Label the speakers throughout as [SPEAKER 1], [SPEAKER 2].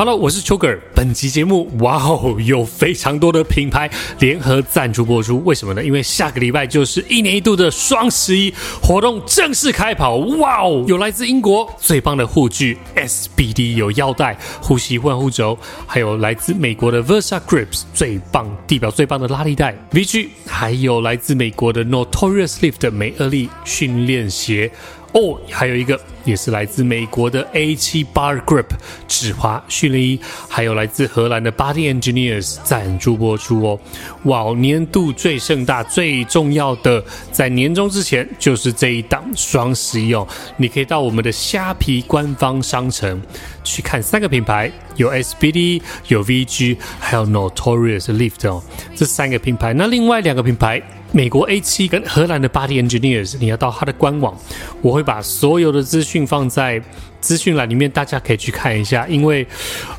[SPEAKER 1] Hello，我是邱个尔。本集节目，哇哦，有非常多的品牌联合赞助播出。为什么呢？因为下个礼拜就是一年一度的双十一活动正式开跑。哇哦，有来自英国最棒的护具 SBD，有腰带、呼吸换护肘，还有来自美国的 Versa Grips 最棒地表最棒的拉力带 VG，还有来自美国的 Notorious Lift 美厄利训练鞋。哦，还有一个也是来自美国的 A7 Bar Grip 指滑训练衣，还有来自荷兰的 Body Engineers 赞助播出哦。哇，年度最盛大、最重要的，在年终之前就是这一档双十一哦。你可以到我们的虾皮官方商城去看三个品牌，有 SBD、有 VG，还有 Notorious Lift 哦，这三个品牌。那另外两个品牌。美国 A7 跟荷兰的 Body Engineers，你要到它的官网，我会把所有的资讯放在资讯栏里面，大家可以去看一下。因为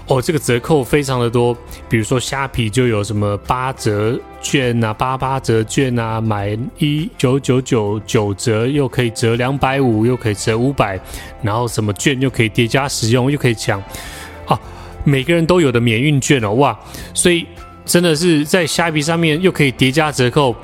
[SPEAKER 1] 哦，这个折扣非常的多，比如说虾皮就有什么八折券啊、八八折券啊，买一九九九九折又可以折两百五，又可以折五百，然后什么券又可以叠加使用，又可以抢啊，每个人都有的免运券哦，哇！所以真的是在虾皮上面又可以叠加折扣。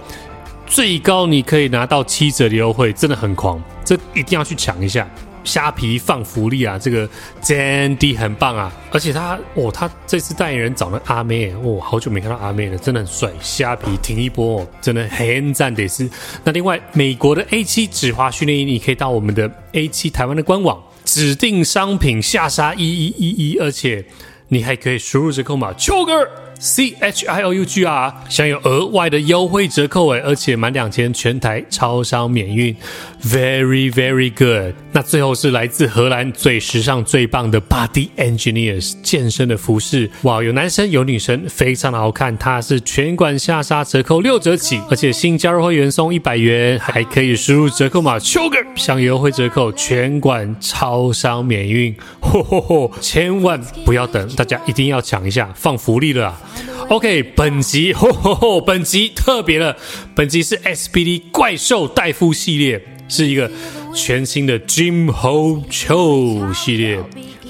[SPEAKER 1] 最高你可以拿到七折的优惠，真的很狂，这一定要去抢一下。虾皮放福利啊，这个真的很棒啊！而且他哦，他这次代言人找了阿妹哦，好久没看到阿妹了，真的很帅。虾皮停一波哦，真的很赞得是。那另外，美国的 A7 止滑训练营，你可以到我们的 A 七台湾的官网指定商品下杀一一一一，而且你还可以输入折扣码 CHIOUGER C H I O U G R 享有额外的优惠折扣诶，而且满两千全台超商免运，very very good。那最后是来自荷兰最时尚最棒的 Body Engineers 健身的服饰，哇，有男生有女生，非常的好看。它是全馆下杀折扣六折起，而且新加入会员送一百元，还可以输入折扣码 Sugar 享优惠折扣，全馆超商免运。吼吼吼！千万不要等，大家一定要抢一下，放福利了啊！OK，本集吼吼吼，本集特别了，本集是 SBD 怪兽戴夫系列，是一个全新的 Jim Ho Cho 系列，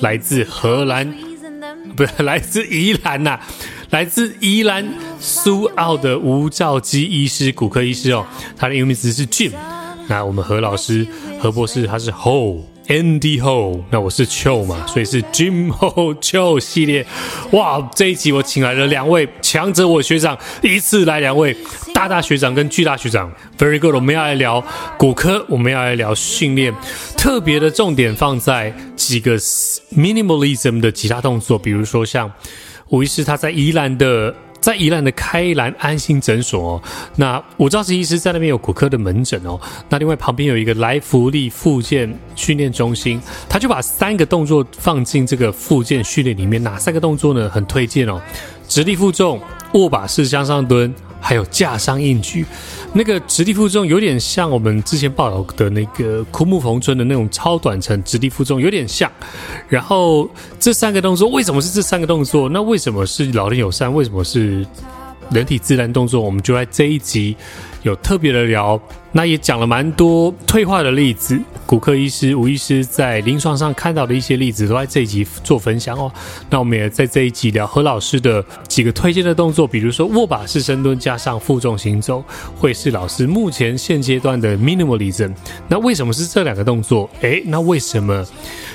[SPEAKER 1] 来自荷兰，不是来自宜兰呐、来自宜兰苏澳的吴兆基医师，骨科医师哦，他的英文名字是 Jim，那我们何老师何博士他是 Ho。Andy Ho，那我是 Cho 嘛，所以是 Jim Ho Cho 系列。哇，这一集我请来了两位强者我学长，一次来两位大大学长跟巨大学长。Very good，我们要来聊骨科，我们要来聊训练，特别的重点放在几个 minimalism 的其他动作，比如说像吴医师他在宜兰的。在宜兰的开兰安心诊所哦，那吴兆基医师在那边有骨科的门诊哦，那另外旁边有一个来福利复健训练中心，他就把三个动作放进这个复健训练里面，哪三个动作呢？很推荐哦，直立负重、握把式向上蹲。还有架上硬举，那个直立负重有点像我们之前报道的那个枯木逢春的那种超短程直立负重，有点像。然后这三个动作为什么是这三个动作？那为什么是老人友善？为什么是人体自然动作？我们就在这一集有特别的聊。那也讲了蛮多退化的例子，骨科医师吴医师在临床上看到的一些例子，都在这一集做分享哦。那我们也在这一集聊何老师的几个推荐的动作，比如说握把式深蹲加上负重行走，会是老师目前现阶段的 minimalism。那为什么是这两个动作？诶，那为什么？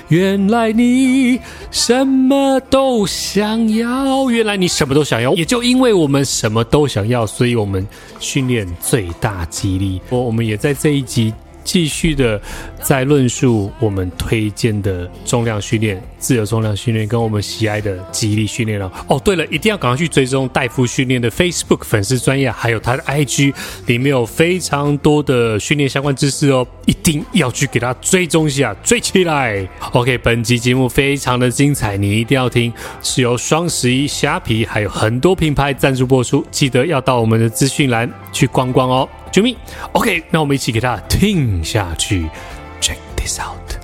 [SPEAKER 1] 原来你什么都想要，原来你什么都想要，也就因为我们什么都想要，所以我们训练最大肌力。我我们也在这一集继续的在论述我们推荐的重量训练、自由重量训练跟我们喜爱的肌力训练了。哦，对了，一定要赶快去追踪戴夫训练的 Facebook 粉丝专页，还有他的 IG，里面有非常多的训练相关知识哦，一定要去给他追踪一下，追起来。OK，本集节目非常的精彩，你一定要听，是由双十一虾皮还有很多品牌赞助播出，记得要到我们的资讯栏去逛逛哦。救命！OK，那我们一起给它听下去。Check this out。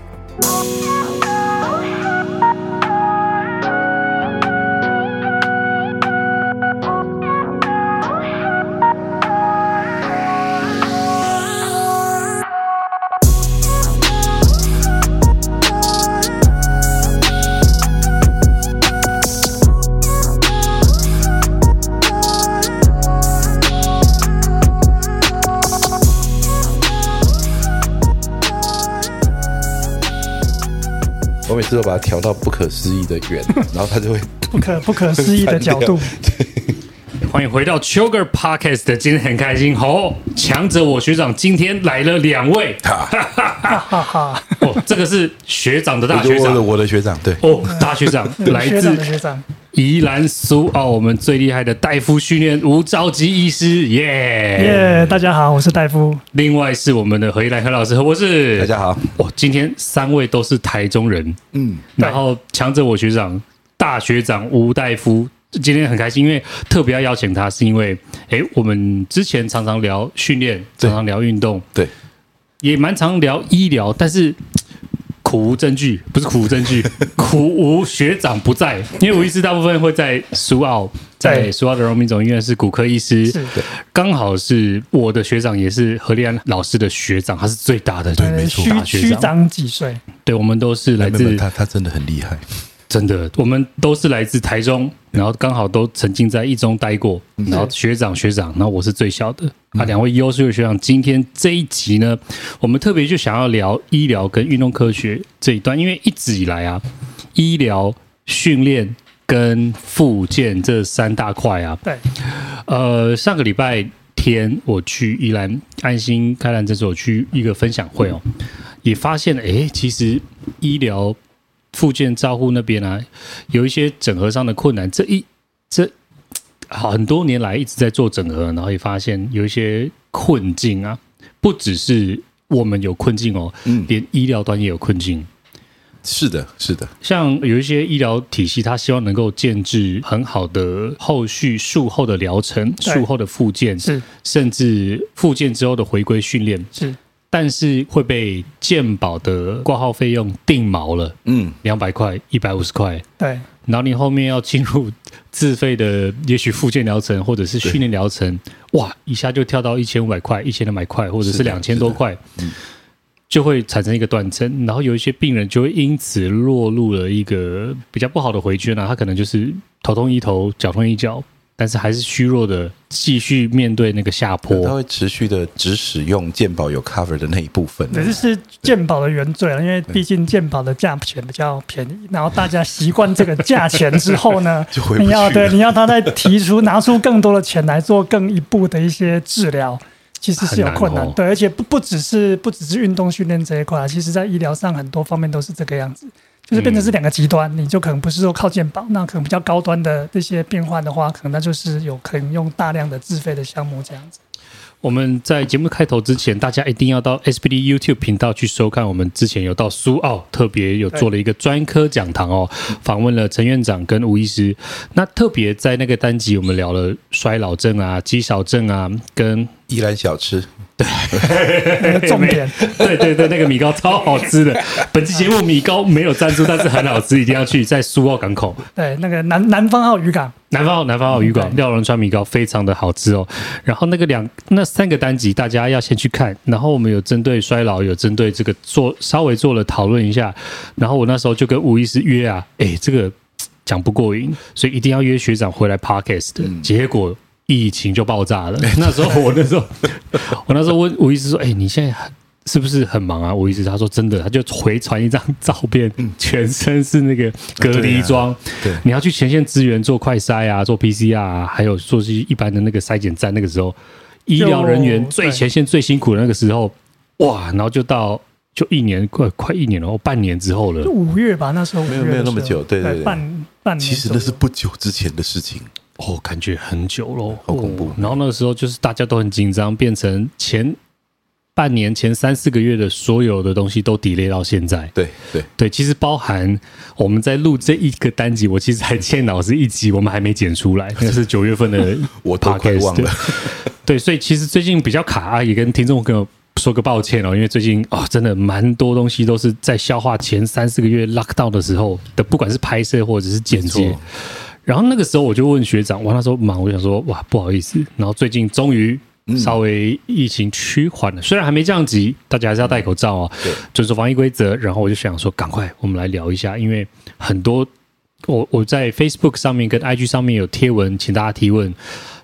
[SPEAKER 2] 每次都把它调到不可思议的圆，然后它就会
[SPEAKER 3] 不可不可思议的角度。
[SPEAKER 1] 欢迎回到邱个 Podcast，今天很开心，好，强者我学长今天来了两位，哈哈哈哈 哦，这个是学长的大学长，
[SPEAKER 2] 我的学长，对，
[SPEAKER 1] 哦，大学长 来自
[SPEAKER 3] 学长。
[SPEAKER 1] 宜兰苏澳，我们最厉害的大夫训练吴兆基医师，耶
[SPEAKER 3] 耶！大家好，我是大夫。
[SPEAKER 1] 另外是我们的何一兰何老师，何博士，
[SPEAKER 2] 大家好。
[SPEAKER 1] 哦，今天三位都是台中人，嗯，然后强者我学长大学长吴大夫，今天很开心，因为特别要邀请他，是因为哎，我们之前常常聊训练，常常聊运动，
[SPEAKER 2] 对，
[SPEAKER 1] 也蛮常聊医疗，但是。苦无证据，不是苦无证据，苦无学长不在。因为吴医师大部分会在苏澳，在苏澳的荣民总医院是骨科医师，刚好是我的学长，也是何立安老师的学长，他是最大的，
[SPEAKER 3] 对，没错，学长几岁？
[SPEAKER 1] 对，我们都是来自
[SPEAKER 2] 他，他真的很厉害。
[SPEAKER 1] 真的，我们都是来自台中，然后刚好都曾经在一中待过，然后学长学长，然后我是最小的啊。两位优秀的学长，今天这一集呢，我们特别就想要聊医疗跟运动科学这一段，因为一直以来啊，医疗训练跟复健这三大块啊，
[SPEAKER 3] 对，
[SPEAKER 1] 呃，上个礼拜天我去宜兰安心开兰诊所去一个分享会哦，也发现了，哎，其实医疗。复健照护那边啊，有一些整合上的困难。这一这很多年来一直在做整合，然后也发现有一些困境啊，不只是我们有困境哦，嗯，连医疗端也有困境。
[SPEAKER 2] 是的，是的。
[SPEAKER 1] 像有一些医疗体系，他希望能够建置很好的后续术后的疗程、术后的复健，是甚至复健之后的回归训练，是。但是会被鉴保的挂号费用定毛了，嗯，两百块、一百五十块，
[SPEAKER 3] 对。
[SPEAKER 1] 然后你后面要进入自费的，也许复健疗程或者是训练疗程，哇，一下就跳到一千五百块、一千两百块，或者是两千多块，嗯，就会产生一个断层。然后有一些病人就会因此落入了一个比较不好的回圈啊，他可能就是头痛医头，脚痛医脚。但是还是虚弱的，继续面对那个下坡。
[SPEAKER 2] 它会持续的只使用健保有 cover 的那一部分。
[SPEAKER 3] 对，这是健保的原罪了，因为毕竟健保的价钱比较便宜。然后大家习惯这个价钱之后呢，你要对你要他再提出拿出更多的钱来做更一步的一些治疗，其实是有困难。对，而且不不只是不只是运动训练这一块，其实在医疗上很多方面都是这个样子。就是变成是两个极端，你就可能不是说靠健保，那可能比较高端的这些变换的话，可能那就是有可能用大量的自费的项目这样子。
[SPEAKER 1] 我们在节目开头之前，大家一定要到 SBD YouTube 频道去收看。我们之前有到苏澳，特别有做了一个专科讲堂哦，访问了陈院长跟吴医师。那特别在那个单集，我们聊了衰老症啊、肌少症啊，跟
[SPEAKER 2] 宜兰小吃。
[SPEAKER 3] 对，重点，
[SPEAKER 1] 对对对，那个米糕超好吃的。本期节目米糕没有赞助，但是很好吃，一定要去在苏澳港口。
[SPEAKER 3] 对，那个南南方澳渔港，
[SPEAKER 1] 南方澳南方澳渔港廖龙川米糕非常的好吃哦。然后那个两那三个单集，大家要先去看。然后我们有针对衰老，有针对这个做稍微做了讨论一下。然后我那时候就跟吴医师约啊，哎，这个讲不过瘾，所以一定要约学长回来 Podcast 的。结果。疫情就爆炸了。那时候我那时候 我那时候问吴医师说：“哎、欸，你现在是不是很忙啊？”吴医师他说：“真的。”他就回传一张照片，全身是那个隔离装。对，你要去前线支援做快筛啊，做 PCR 啊，还有做是一般的那个筛检站。那个时候，医疗人员最前线最辛苦的那个时候，哇！然后就到就一年快快一年了，半年之后了，
[SPEAKER 3] 五月吧？那时候，时候
[SPEAKER 2] 没有没有那么久，对对对，
[SPEAKER 3] 半半年。
[SPEAKER 2] 其实那是不久之前的事情。
[SPEAKER 1] 哦，感觉很久喽，
[SPEAKER 2] 好恐怖。
[SPEAKER 1] 然后那个时候就是大家都很紧张，变成前半年前三四个月的所有的东西都 delay 到现在。
[SPEAKER 2] 对对
[SPEAKER 1] 对，其实包含我们在录这一个单集，我其实还欠老师一集，我们还没剪出来，那是九月份的，
[SPEAKER 2] 我都快忘了。
[SPEAKER 1] 对，所以其实最近比较卡啊，也跟听众朋友说个抱歉哦，因为最近啊、哦，真的蛮多东西都是在消化前三四个月 lock down 的时候的，不管是拍摄或者是剪辑。然后那个时候我就问学长，哇，那时候忙，我想说，哇，不好意思。然后最近终于稍微疫情趋缓了，虽然还没降级，大家还是要戴口罩啊，遵守防疫规则。然后我就想说，赶快我们来聊一下，因为很多我我在 Facebook 上面跟 IG 上面有贴文，请大家提问，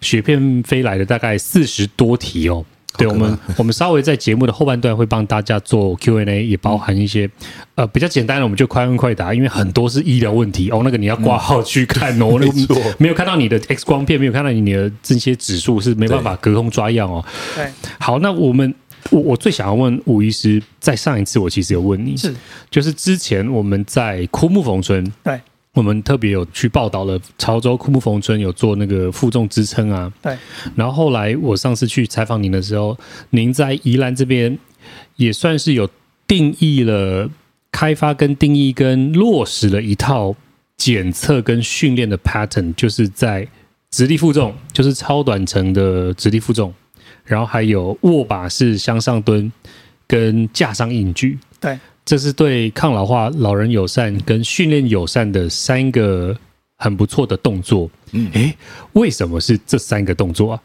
[SPEAKER 1] 雪片飞来的大概四十多题哦。对，我们 我们稍微在节目的后半段会帮大家做 Q&A，也包含一些、嗯、呃比较简单的，我们就快问快答，因为很多是医疗问题。哦，那个你要挂号去看哦，嗯、那个没有看到你的 X 光片，没有看到你的这些指数是没办法隔空抓样哦。
[SPEAKER 3] 对，
[SPEAKER 1] 好，那我们。我我最想要问吴医师，在上一次我其实有问你，
[SPEAKER 3] 是。
[SPEAKER 1] 就是之前我们在枯木逢春，
[SPEAKER 3] 对，
[SPEAKER 1] 我们特别有去报道了潮州枯木逢春有做那个负重支撑啊，
[SPEAKER 3] 对，
[SPEAKER 1] 然后后来我上次去采访您的时候，您在宜兰这边也算是有定义了、开发跟定义跟落实了一套检测跟训练的 pattern，就是在直立负重，就是超短程的直立负重。然后还有握把式向上蹲跟架上硬举，
[SPEAKER 3] 对，
[SPEAKER 1] 这是对抗老化、老人友善跟训练友善的三个很不错的动作。嗯，诶，为什么是这三个动作啊？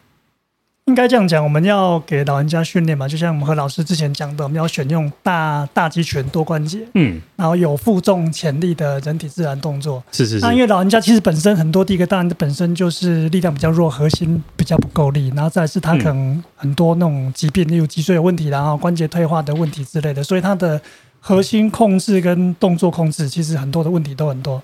[SPEAKER 3] 应该这样讲，我们要给老人家训练嘛，就像我们和老师之前讲的，我们要选用大大肌群、多关节，嗯，然后有负重潜力的人体自然动作。
[SPEAKER 1] 是是是。
[SPEAKER 3] 那因为老人家其实本身很多，第一个当然本身就是力量比较弱，核心比较不够力，然后再是他可能很多那种疾病，例如脊髓有问题，然后关节退化的问题之类的，所以他的核心控制跟动作控制，其实很多的问题都很多。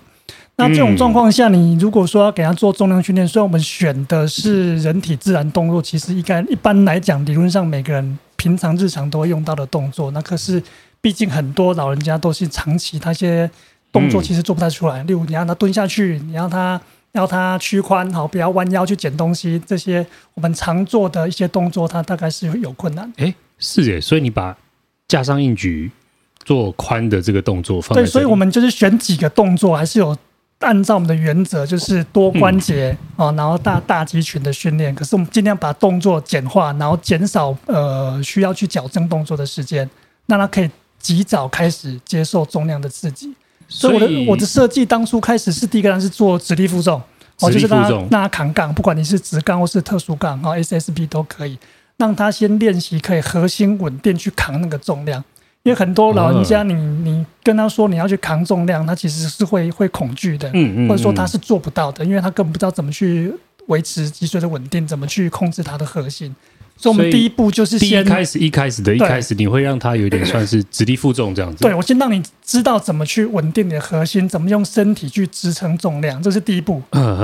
[SPEAKER 3] 那这种状况下，你如果说要给他做重量训练，虽然我们选的是人体自然动作，其实应该一般来讲，理论上每个人平常日常都会用到的动作。那可是，毕竟很多老人家都是长期，他一些动作其实做不太出来。例如，你让他蹲下去，你让他要他屈髋，好，不要弯腰去捡东西，这些我们常做的一些动作，他大概是有困难。
[SPEAKER 1] 哎，是耶，所以你把架上硬举做宽的这个动作
[SPEAKER 3] 对，所以我们就是选几个动作，还是有。按照我们的原则，就是多关节啊、嗯，然后大大肌群的训练。可是我们尽量把动作简化，然后减少呃需要去矫正动作的时间，让他可以及早开始接受重量的刺激。所以我的我的设计当初开始是第一个人是做直立负重，哦，就是让他让他扛杠，不管你是直杠或是特殊杠啊，SSB 都可以，让他先练习可以核心稳定去扛那个重量。因为很多老人家你，你你跟他说你要去扛重量，他其实是会会恐惧的，或者说他是做不到的，因为他根本不知道怎么去维持脊髓的稳定，怎么去控制他的核心。所以，我们第一步就是先
[SPEAKER 1] 第一开始一开始的一开始，你会让他有点算是直立负重这样子。
[SPEAKER 3] 对，我先让你知道怎么去稳定你的核心，怎么用身体去支撑重量，这是第一步。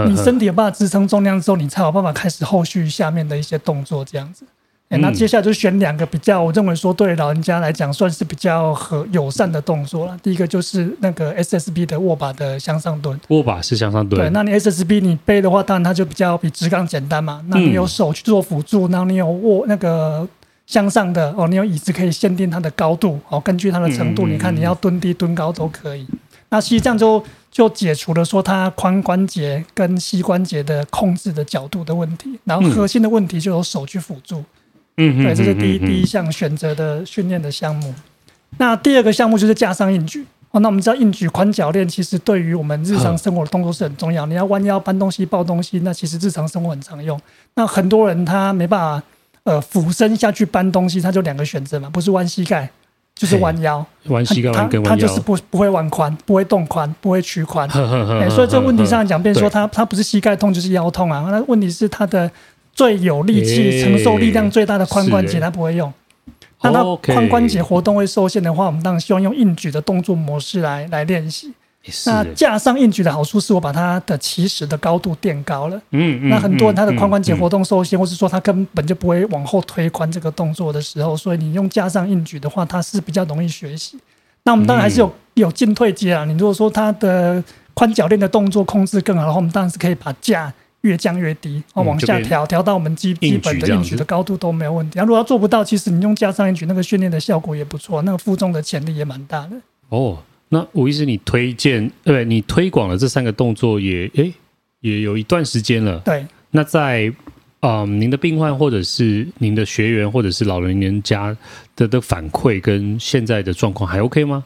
[SPEAKER 3] 你身体有办法支撑重量之后，你才有办法开始后续下面的一些动作这样子。欸、那接下来就选两个比较，我认为说对老人家来讲算是比较和友善的动作了。第一个就是那个 SSB 的握把的向上蹲，
[SPEAKER 1] 握把是向上蹲。
[SPEAKER 3] 对，那你 SSB 你背的话，当然它就比较比直杠简单嘛。那你有手去做辅助，然后你有握那个向上的哦，你有椅子可以限定它的高度哦，根据它的程度，你看你要蹲低蹲高都可以。那其实际上就就解除了说它髋关节跟膝关节的控制的角度的问题，然后核心的问题就由手去辅助。嗯，对，这是第一第一项选择的训练的项目。那第二个项目就是架上硬举哦。那我们知道硬举宽脚链其实对于我们日常生活的动作是很重要。你要弯腰搬东西、抱东西，那其实日常生活很常用。那很多人他没办法呃俯身下去搬东西，他就两个选择嘛，不是弯膝盖就是弯腰。
[SPEAKER 1] 弯膝盖，跟弯腰。他就是
[SPEAKER 3] 不不会弯髋，不会动髋，不会屈髋。哎，所以这个问题上来讲，变说他他不是膝盖痛就是腰痛啊。那问题是他的。最有力气、承受力量最大的髋关节，它不会用。那它髋关节活动会受限的话，我们当然希望用硬举的动作模式来来练习。那架上硬举的好处是我把它的起始的高度垫高了。嗯嗯。那很多人他的髋关节活动受限，或是说他根本就不会往后推髋这个动作的时候，所以你用架上硬举的话，它是比较容易学习。那我们当然还是有有进退阶啊。你如果说他的髋脚链的动作控制更好的话，我们当然是可以把架。越降越低，哦，往下调，调到我们基基本的硬举的高度都没有问题。啊，如果要做不到，其实你用加上硬举那个训练的效果也不错，那个负重的潜力也蛮大的。
[SPEAKER 1] 哦，那吴医师你推荐，对，你推广了这三个动作也，诶，也有一段时间了。
[SPEAKER 3] 对，
[SPEAKER 1] 那在嗯，您的病患或者是您的学员或者是老人家的的反馈跟现在的状况还 OK 吗？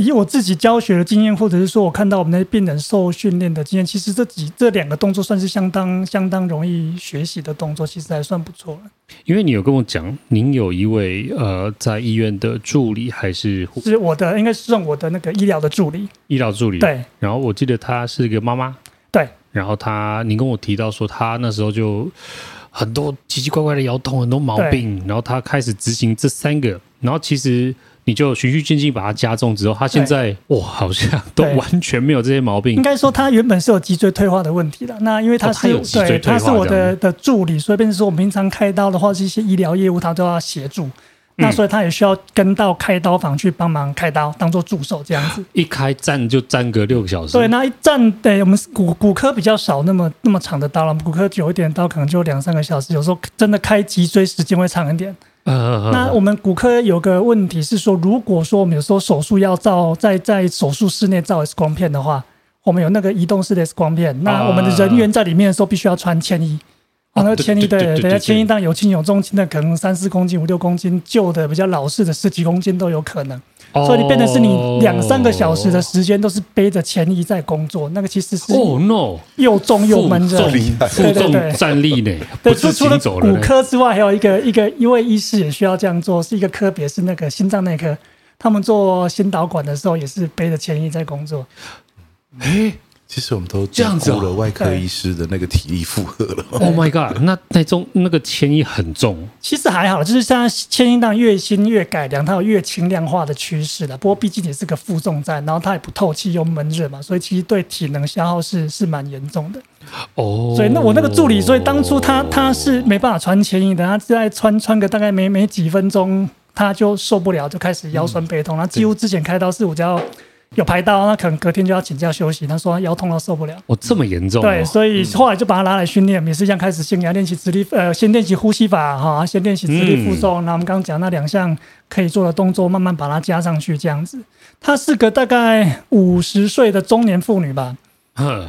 [SPEAKER 3] 以我自己教学的经验，或者是说我看到我们那些病人受训练的经验，其实这几这两个动作算是相当相当容易学习的动作，其实还算不错了。
[SPEAKER 1] 因为你有跟我讲，您有一位呃在医院的助理，还是
[SPEAKER 3] 是我的，应该是算我的那个医疗的助理。
[SPEAKER 1] 医疗助理
[SPEAKER 3] 对。
[SPEAKER 1] 然后我记得她是一个妈妈。
[SPEAKER 3] 对。
[SPEAKER 1] 然后她，您跟我提到说，她那时候就很多奇奇怪怪的腰痛，很多毛病，然后她开始执行这三个，然后其实你就循序渐进把它加重之后，他现在哇，好像 都完全没有这些毛病。
[SPEAKER 3] 应该说他原本是有脊椎退化的问题的，那因为他是、对他是我的的助理，所以变成说我们平常开刀的话，是一些医疗业务他都要协助。那所以他也需要跟到开刀房去帮忙开刀，当做助手这样子。
[SPEAKER 1] 一开站就站个六个小时。
[SPEAKER 3] 对，那一站对我们骨骨科比较少那么那么长的刀了，骨科久一点刀可能就两三个小时，有时候真的开脊椎时间会长一点。嗯，那我们骨科有个问题是说，如果说我们有时候手术要照在在手术室内照 X 光片的话，我们有那个移动式的 X 光片，那我们的人员在里面的时候必须要穿铅衣。啊，那个铅衣对，等下铅衣当有轻有重，轻的可能三四公斤、五六公斤，旧的比较老式的十几公斤都有可能。所以你变成是你两三个小时的时间都是背着前移在工作，那个其实是
[SPEAKER 1] 哦 no，
[SPEAKER 3] 又重又闷热，
[SPEAKER 1] 负重站立呢。
[SPEAKER 3] 对，除除了骨科之外，还有一个一个一位医师也需要这样做，是一个科别是那个心脏内科，他们做心导管的时候也是背着前移在工作。
[SPEAKER 2] 诶其实我们都降低了外科医师的那个体力负荷了。
[SPEAKER 1] Oh my god！那那重那个铅衣很重，
[SPEAKER 3] 其实还好，就是现在铅衣当越新越改良，它有越轻量化的趋势了。不过毕竟也是个负重站，然后它也不透气又闷热嘛，所以其实对体能消耗是 是蛮严重的。哦、oh，所以那我那个助理，所以当初他他是没办法穿铅衣的，他在穿穿个大概没没几分钟，他就受不了，就开始腰酸背痛。他、嗯、几乎之前开刀是我就要。有排到，那可能隔天就要请假休息。他说他腰痛到受不了。
[SPEAKER 1] 哦，这么严重、哦？
[SPEAKER 3] 对，所以后来就把他拿来训练，也是一样开始先给他练习直立，呃，先练习呼吸法哈，先练习直立负重。那、嗯、我们刚刚讲那两项可以做的动作，慢慢把它加上去，这样子。她是个大概五十岁的中年妇女吧。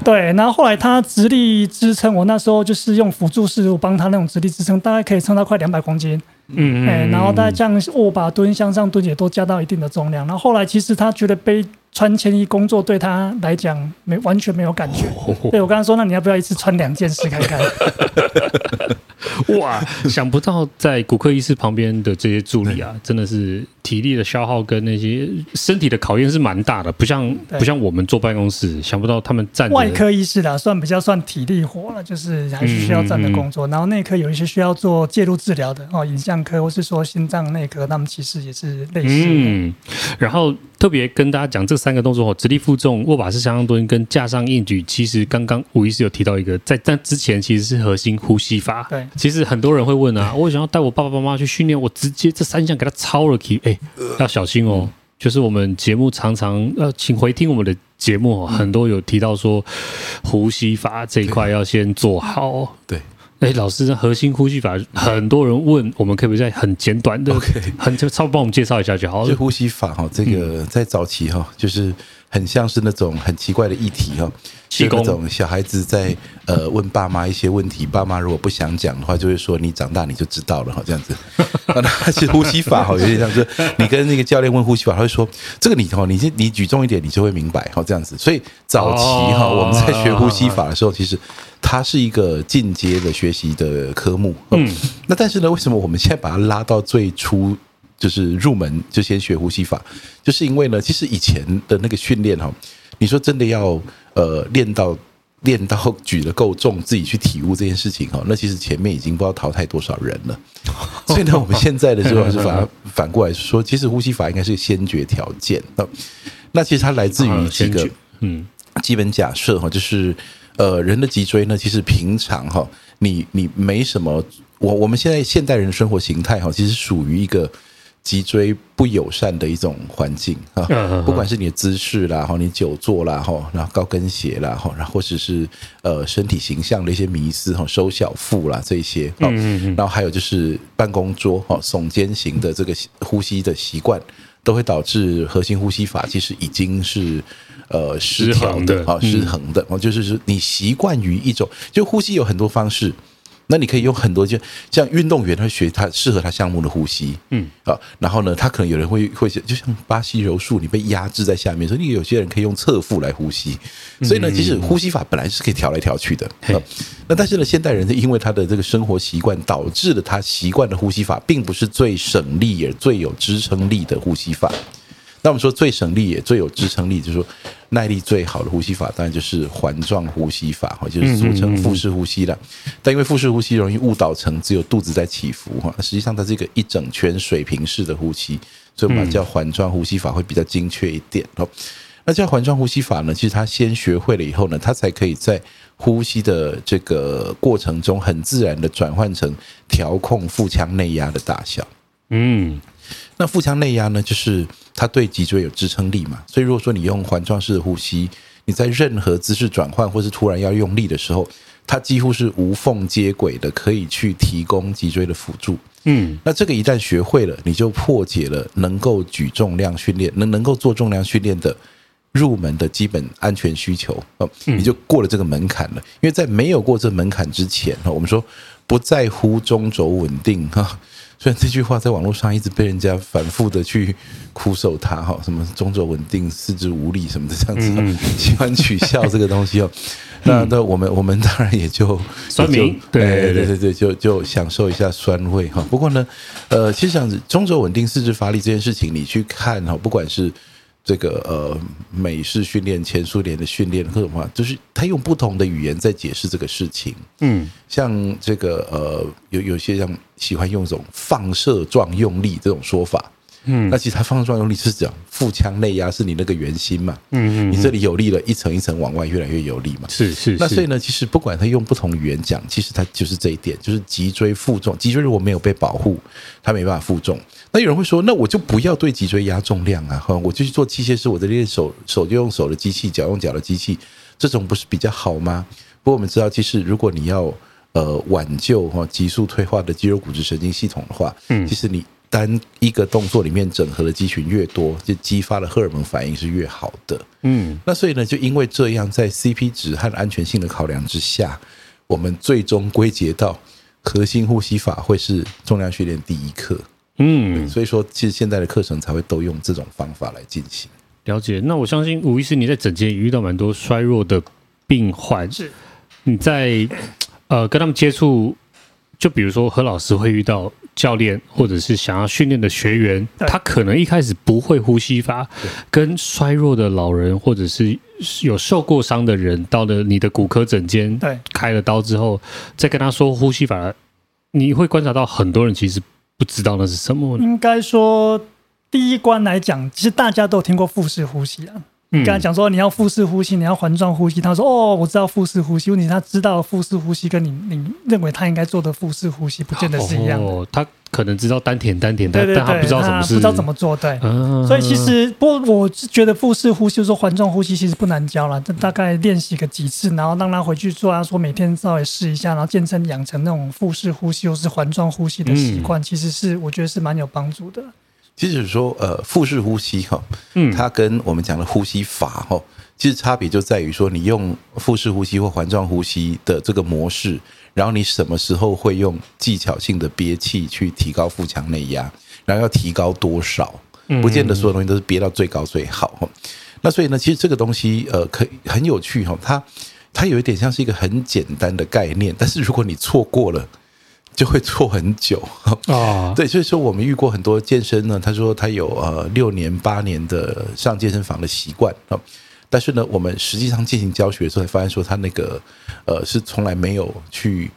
[SPEAKER 3] 对，然后后来她直立支撑，我那时候就是用辅助式，我帮她那种直立支撑，大概可以撑到快两百公斤。嗯嗯。然后大概这样握把蹲、向上蹲也都加到一定的重量。然后后来其实她觉得背。穿千衣工作对他来讲没完全没有感觉。对，我刚刚说，那你要不要一次穿两件试看看？
[SPEAKER 1] 哇，想不到在骨科医师旁边的这些助理啊，真的是体力的消耗跟那些身体的考验是蛮大的，不像不像我们坐办公室，想不到他们站。
[SPEAKER 3] 外科医师的算比较算体力活了，就是还是需要站的工作。然后内科有一些需要做介入治疗的哦，影像科或是说心脏内科，他们其实也是类似。嗯，
[SPEAKER 1] 然后。特别跟大家讲这三个动作哦，直立负重、握把式向上蹲跟架上硬举。其实刚刚吴医师有提到一个，在在之前其实是核心呼吸法。对，其实很多人会问啊，我想要带我爸爸妈妈去训练，我直接这三项给他抄了去，哎，要小心哦。就是我们节目常常呃，请回听我们的节目哦，很多有提到说呼吸法这一块要先做好。对。哎，老师，核心呼吸法，很多人问，我们可不可以在很简短的，OK，很就稍微帮我们介绍一下就好了。
[SPEAKER 2] 就呼吸法哈，这个在早期哈，就是。很像是那种很奇怪的议题哈，是那种小孩子在呃问爸妈一些问题，爸妈如果不想讲的话，就会说你长大你就知道了哈，这样子。那其实呼吸法哈，有点像是你跟那个教练问呼吸法，他会说这个你哈，你你举重一点，你就会明白哈，这样子。所以早期哈，我们在学呼吸法的时候，其实它是一个进阶的学习的科目。嗯，那但是呢，为什么我们现在把它拉到最初？就是入门就先学呼吸法，就是因为呢，其实以前的那个训练哈，你说真的要呃练到练到举得够重，自己去体悟这件事情哈，那其实前面已经不知道淘汰多少人了。所以呢，我们现在的时候是反 反过来说，其实呼吸法应该是先决条件。那其实它来自于几个嗯基本假设哈，就是呃人的脊椎呢，其实平常哈，你你没什么，我我们现在现代人的生活形态哈，其实属于一个。脊椎不友善的一种环境啊，不管是你的姿势啦，哈，你久坐啦，哈，然后高跟鞋啦，哈，然后或者是呃身体形象的一些迷思哈，收小腹啦这些，嗯，然后还有就是办公桌哈耸肩型的这个呼吸的习惯，都会导致核心呼吸法其实已经是呃失调的啊，失衡的哦，就是说你习惯于一种，就呼吸有很多方式。那你可以用很多，就像运动员他学他适合他项目的呼吸，嗯啊，然后呢，他可能有人会会就像巴西柔术，你被压制在下面，所以你有些人可以用侧腹来呼吸，所以呢，其实呼吸法本来是可以调来调去的，啊，那但是呢，现代人因为他的这个生活习惯，导致了他习惯的呼吸法并不是最省力也最有支撑力的呼吸法。那我们说最省力也最有支撑力，就是说耐力最好的呼吸法，当然就是环状呼吸法，哈，就是俗称腹式呼吸了。但因为腹式呼吸容易误导成只有肚子在起伏，哈，实际上它是一个一整圈水平式的呼吸，所以我们叫环状呼吸法会比较精确一点。哦，那叫环状呼吸法呢，其实他先学会了以后呢，他才可以在呼吸的这个过程中很自然的转换成调控腹腔内压的大小。嗯。那腹腔内压呢，就是它对脊椎有支撑力嘛，所以如果说你用环状式的呼吸，你在任何姿势转换或是突然要用力的时候，它几乎是无缝接轨的，可以去提供脊椎的辅助。嗯，那这个一旦学会了，你就破解了能够举重量训练、能能够做重量训练的入门的基本安全需求哦，你就过了这个门槛了。因为在没有过这门槛之前，我们说不在乎中轴稳定哈。虽然这句话在网络上一直被人家反复的去苦守它哈，什么中轴稳定、四肢无力什么的这样子，喜欢取笑这个东西哦。那那我们我们当然也就
[SPEAKER 1] 酸民，
[SPEAKER 2] 对对对对，就就享受一下酸味哈。不过呢，呃，其实这样子中轴稳定、四肢发力这件事情，你去看哈，不管是。这个呃，美式训练、前苏联的训练或者什么，就是他用不同的语言在解释这个事情。嗯，像这个呃，有有些像喜欢用一种放射状用力这种说法。嗯，那其实它放射状用力是讲腹腔内压是你那个圆心嘛，嗯嗯，你这里有力了，一层一层往外越来越有力嘛，
[SPEAKER 1] 是是。
[SPEAKER 2] 那所以呢，其实不管他用不同语言讲，其实它就是这一点，就是脊椎负重，脊椎如果没有被保护，它没办法负重。那有人会说，那我就不要对脊椎压重量啊，哈，我就去做机械师，我在练手，手就用手的机器，脚用脚的机器，这种不是比较好吗？不过我们知道，其实如果你要呃挽救哈急速退化的肌肉骨质神经系统的话，嗯，其实你。单一个动作里面整合的肌群越多，就激发的荷尔蒙反应是越好的。嗯，那所以呢，就因为这样，在 CP 值和安全性的考量之下，我们最终归结到核心呼吸法会是重量训练第一课。嗯，所以说其实现在的课程才会都用这种方法来进行。
[SPEAKER 1] 了解。那我相信吴医师你在诊间遇到蛮多衰弱的病患，是你在呃跟他们接触，就比如说何老师会遇到。教练或者是想要训练的学员，他可能一开始不会呼吸法，跟衰弱的老人或者是有受过伤的人，到了你的骨科诊间，对，开了刀之后，再跟他说呼吸法，你会观察到很多人其实不知道那是什么。
[SPEAKER 3] 应该说，第一关来讲，其实大家都听过腹式呼吸啊。你刚才讲说你要腹式呼吸，你要环状呼吸。他说：“哦，我知道腹式呼吸。问题他知道腹式呼吸，跟你你认为他应该做的腹式呼吸，不见得是一样的。哦，
[SPEAKER 1] 他可能知道丹田，丹田，但但他不知道怎么不知道
[SPEAKER 3] 怎么做。对，嗯、所以其实不过我是觉得腹式呼吸，就是说环状呼吸，其实不难教了。大概练习个几次，然后让他回去做。他说每天稍微试一下，然后健身养成那种腹式呼吸或是环状呼吸的习惯，嗯、其实是我觉得是蛮有帮助的。”
[SPEAKER 2] 其实说，呃，腹式呼吸哈，嗯，它跟我们讲的呼吸法哈，其实差别就在于说，你用腹式呼吸或环状呼吸的这个模式，然后你什么时候会用技巧性的憋气去提高腹腔内压，然后要提高多少，不见得所有东西都是憋到最高最好哈。那所以呢，其实这个东西呃，可以很有趣哈，它它有一点像是一个很简单的概念，但是如果你错过了。就会做很久。啊，对，所以说我们遇过很多健身呢，他说他有呃六年八年的上健身房的习惯啊，但是呢，我们实际上进行教学的时候，才发现说他那个呃是从来没有去，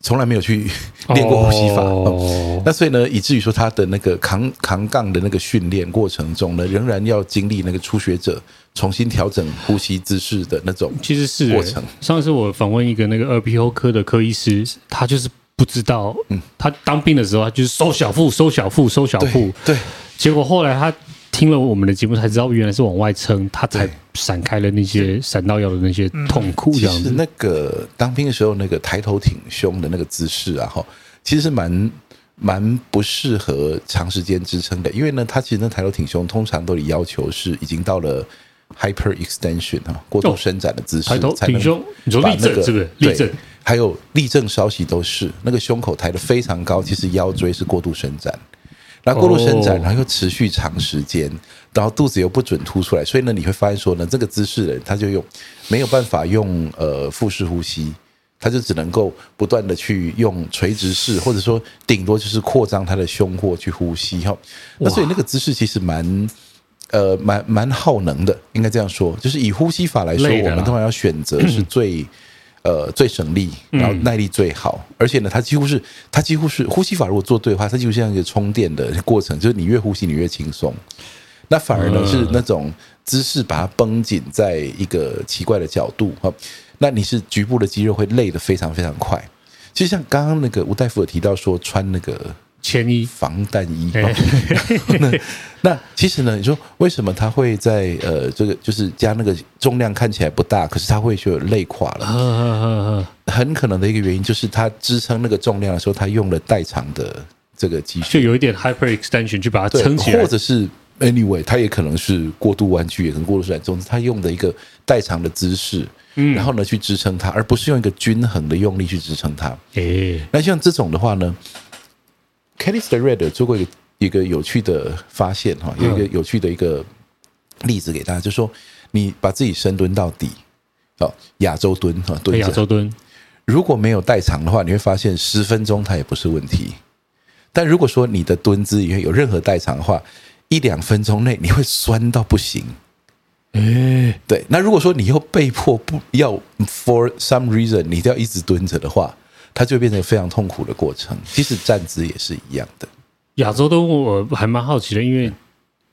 [SPEAKER 2] 从来没有去练过呼吸法哦，那所以呢，以至于说他的那个扛扛杠的那个训练过程中呢，仍然要经历那个初学者重新调整呼吸姿势的那种其实是过程。
[SPEAKER 1] 上次我访问一个那个耳鼻喉科的科医师，他就是。不知道，嗯，他当兵的时候，他就是收小腹，收小腹，收小腹。
[SPEAKER 2] 对，
[SPEAKER 1] 结果后来他听了我们的节目，才知道原来是往外撑，他才闪开了那些闪到腰的那些痛苦。这样子，
[SPEAKER 2] 其实那个当兵的时候，那个抬头挺胸的那个姿势啊，哈，其实是蛮蛮不适合长时间支撑的，因为呢，他其实那抬头挺胸通常都得要求是已经到了 hyper extension 哈，过度伸展的姿势，抬头挺胸，
[SPEAKER 1] 你说立正是不是？立正。
[SPEAKER 2] 还有立正稍息都是那个胸口抬得非常高，其实腰椎是过度伸展，然后过度伸展，然后又持续长时间，然后肚子又不准凸出来，所以呢，你会发现说呢，这个姿势的人他就用没有办法用呃腹式呼吸，他就只能够不断的去用垂直式，或者说顶多就是扩张他的胸廓去呼吸哈。那所以那个姿势其实蛮呃蛮蛮耗能的，应该这样说，就是以呼吸法来说，我们通常要选择是最呃最省力，然后耐力最好，嗯、而且呢，它几乎是它几乎是呼吸法如果做对的话，它几乎像一个充电的过程，就是你越呼吸你越轻松。那反而呢是那种姿势把它绷紧在一个奇怪的角度哈，那你是局部的肌肉会累得非常非常快。其实像刚刚那个吴大夫有提到说穿那个铅衣防弹衣，那那其实呢，你说为什么它会在呃这个就是加那个重量看起来不大，可是它会就累垮了？很可能的一个原因就是它支撑那个重量的时候，它用了代偿的这个肌群，
[SPEAKER 1] 就有一点 hyper extension 去把它撑起来，
[SPEAKER 2] 或者是。Anyway，它也可能是过度弯曲，也可能过度伸展。总之，他用的一个代偿的姿势，嗯，然后呢去支撑它，而不是用一个均衡的用力去支撑它。诶、欸，那像这种的话呢，Kelly Starrett 做过一个一个有趣的发现哈，有一个有趣的一个例子给大家，就是说你把自己深蹲到底，哦，亚洲蹲哈，蹲
[SPEAKER 1] 亚洲蹲，
[SPEAKER 2] 如果没有代偿的话，你会发现十分钟它也不是问题。但如果说你的蹲姿里面有任何代偿的话，一两分钟内你会酸到不行，哎，对。那如果说你又被迫不要 for some reason，你都要一直蹲着的话，它就变成非常痛苦的过程。其实站姿也是一样的。
[SPEAKER 1] 亚洲蹲我还蛮好奇的，因为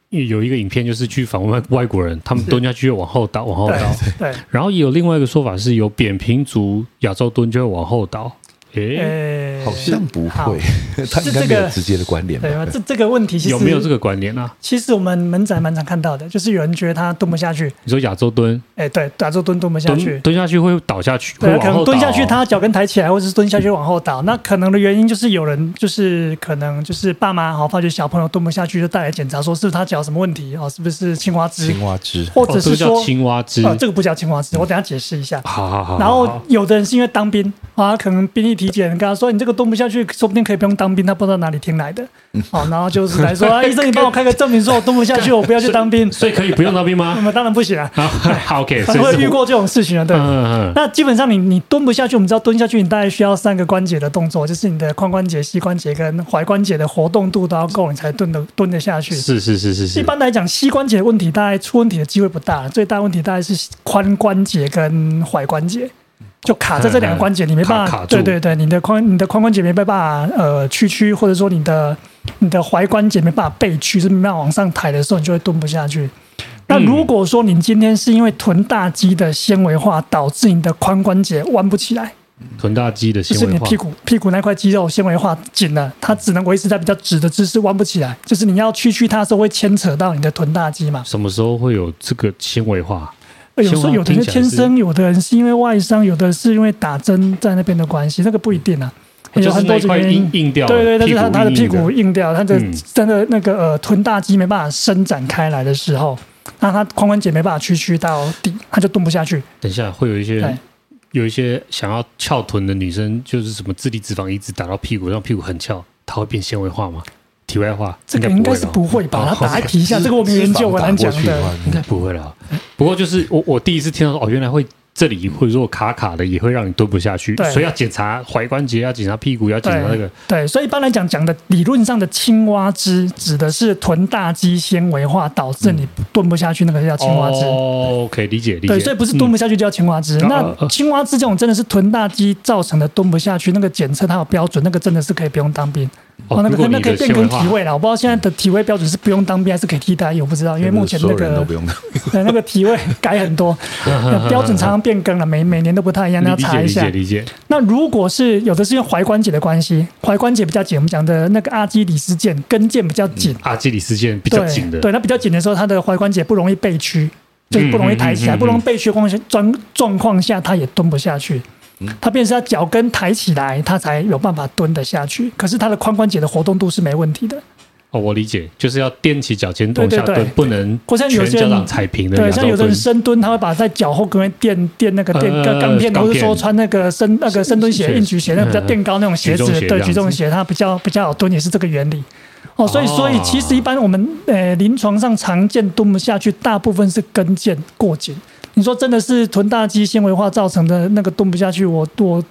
[SPEAKER 1] 因为有一个影片就是去访问外国人，他们蹲下去就往后倒，往后倒。对。然后也有另外一个说法是有扁平足亚洲蹲就会往后倒。
[SPEAKER 2] 诶，好像不会，他应该没有直接的关联。
[SPEAKER 3] 对啊？这这个问题其实
[SPEAKER 1] 有没有这个关联啊？
[SPEAKER 3] 其实我们门诊蛮常看到的，就是有人觉得他蹲不下去。
[SPEAKER 1] 你说亚洲蹲？
[SPEAKER 3] 哎，对，亚洲蹲蹲不下去，
[SPEAKER 1] 蹲下去会倒下去，
[SPEAKER 3] 对，可能蹲下去他脚跟抬起来，或者是蹲下去往后倒。那可能的原因就是有人就是可能就是爸妈哈发觉小朋友蹲不下去，就带来检查，说是不是他脚什么问题哦？是不是青蛙肢？
[SPEAKER 2] 青蛙肢，
[SPEAKER 3] 或者是说
[SPEAKER 1] 青蛙肢？
[SPEAKER 3] 这个不叫青蛙肢，我等下解释一下。
[SPEAKER 1] 好好好。
[SPEAKER 3] 然后有的人是因为当兵啊，可能兵役体检，跟他说你。这个蹲不下去，说不定可以不用当兵。他不知道哪里听来的，好，然后就是来说，啊，医生，你帮我开个证明，说我蹲不下去，我不要去当兵。
[SPEAKER 1] 所以可以不用当兵吗？
[SPEAKER 3] 那么当然不行啊。
[SPEAKER 1] 好，OK，
[SPEAKER 3] 很会遇过这种事情啊。对，嗯，嗯那基本上你你蹲不下去，我们知道蹲下去，你大概需要三个关节的动作，就是你的髋关节、膝关节跟踝关节的活动度都要够，你才蹲得蹲得下去。
[SPEAKER 1] 是是是是是。
[SPEAKER 3] 一般来讲，膝关节的问题大概出问题的机会不大，最大问题大概是髋关节跟踝关节。就卡在这两个关节，你没办法，对对对，你的髋你的髋关节没办法呃屈曲，或者说你的你的踝关节没办法背屈，是没办法往上抬的时候，你就会蹲不下去。那如果说你今天是因为臀大肌的纤维化导致你的髋关节弯不起来，
[SPEAKER 1] 臀大肌的纤维化，
[SPEAKER 3] 就是你屁股屁股那块肌肉纤维化紧了，它只能维持在比较直的姿势，弯不起来。就是你要屈曲它的时候，会牵扯到你的臀大肌嘛？
[SPEAKER 1] 什么时候会有这个纤维化？
[SPEAKER 3] 有时候有的人天生，有的人是因为外伤，有的是因为打针在那边的关系，那个不一定啊。有很多原因，
[SPEAKER 1] 硬掉，
[SPEAKER 3] 对对，但是他他的屁股硬掉，他的真的那个呃臀大肌没办法伸展开来的时候，那他髋关节没办法屈曲到底，他就蹲不下去。
[SPEAKER 1] 等一下会有一些有一些想要翘臀的女生，就是什么自体脂肪移植打到屁股，让屁股很翘，它会变纤维化吗？题外话，
[SPEAKER 3] 这个应该是不会吧？他打一皮下，这个我没研究，很难讲的，
[SPEAKER 1] 应该不会了。不过就是我我第一次听到说，哦，原来会。这里会如果卡卡的，也会让你蹲不下去，对所以要检查踝关节，要检查屁股，要检查那个。
[SPEAKER 3] 对，所以一般来讲，讲的理论上的青蛙肢，指的是臀大肌纤维化导致你蹲不下去，那个叫青蛙肢。
[SPEAKER 1] 哦，可以理解理解。
[SPEAKER 3] 对，所以不是蹲不下去就叫青蛙肢。嗯、那青蛙肢这种真的是臀大肌造成的蹲不下去，那个检测它有标准，那个真的是可以不用当兵。哦，那个那可以变更体位了，我不知道现在的体位标准是不用当兵还是可以替代役，我不知道，因为目前那个 对那个体位改很多，标准常常变更了，每每年都不太一样，那要查一下。
[SPEAKER 1] 理解理解。
[SPEAKER 3] 那如果是有的是因为踝关节的关系，踝关节比较紧，我们讲的那个阿基里斯腱跟腱比较紧，
[SPEAKER 1] 阿基里斯腱比较紧的，
[SPEAKER 3] 对，那比较紧的时候，它的踝关节不容易背屈，就不容易抬起来，不容易背屈状状状况下，它也蹲不下去。他变成他脚跟抬起来，他才有办法蹲得下去。可是他的髋关节的活动度是没问题的。
[SPEAKER 1] 哦，我理解，就是要踮起脚尖蹲下蹲，不能全脚掌踩平的。
[SPEAKER 3] 对，像有的人深蹲，他会把在脚后跟垫垫那个垫钢片，或是说穿那个深那个深蹲鞋、硬举鞋，那比较垫高那种鞋子，对，举重鞋，它比较比较好蹲，也是这个原理。哦，所以所以其实一般我们呃临床上常见蹲不下去，大部分是跟腱过紧。你说真的是臀大肌纤维化造成的那个蹲不下去，我我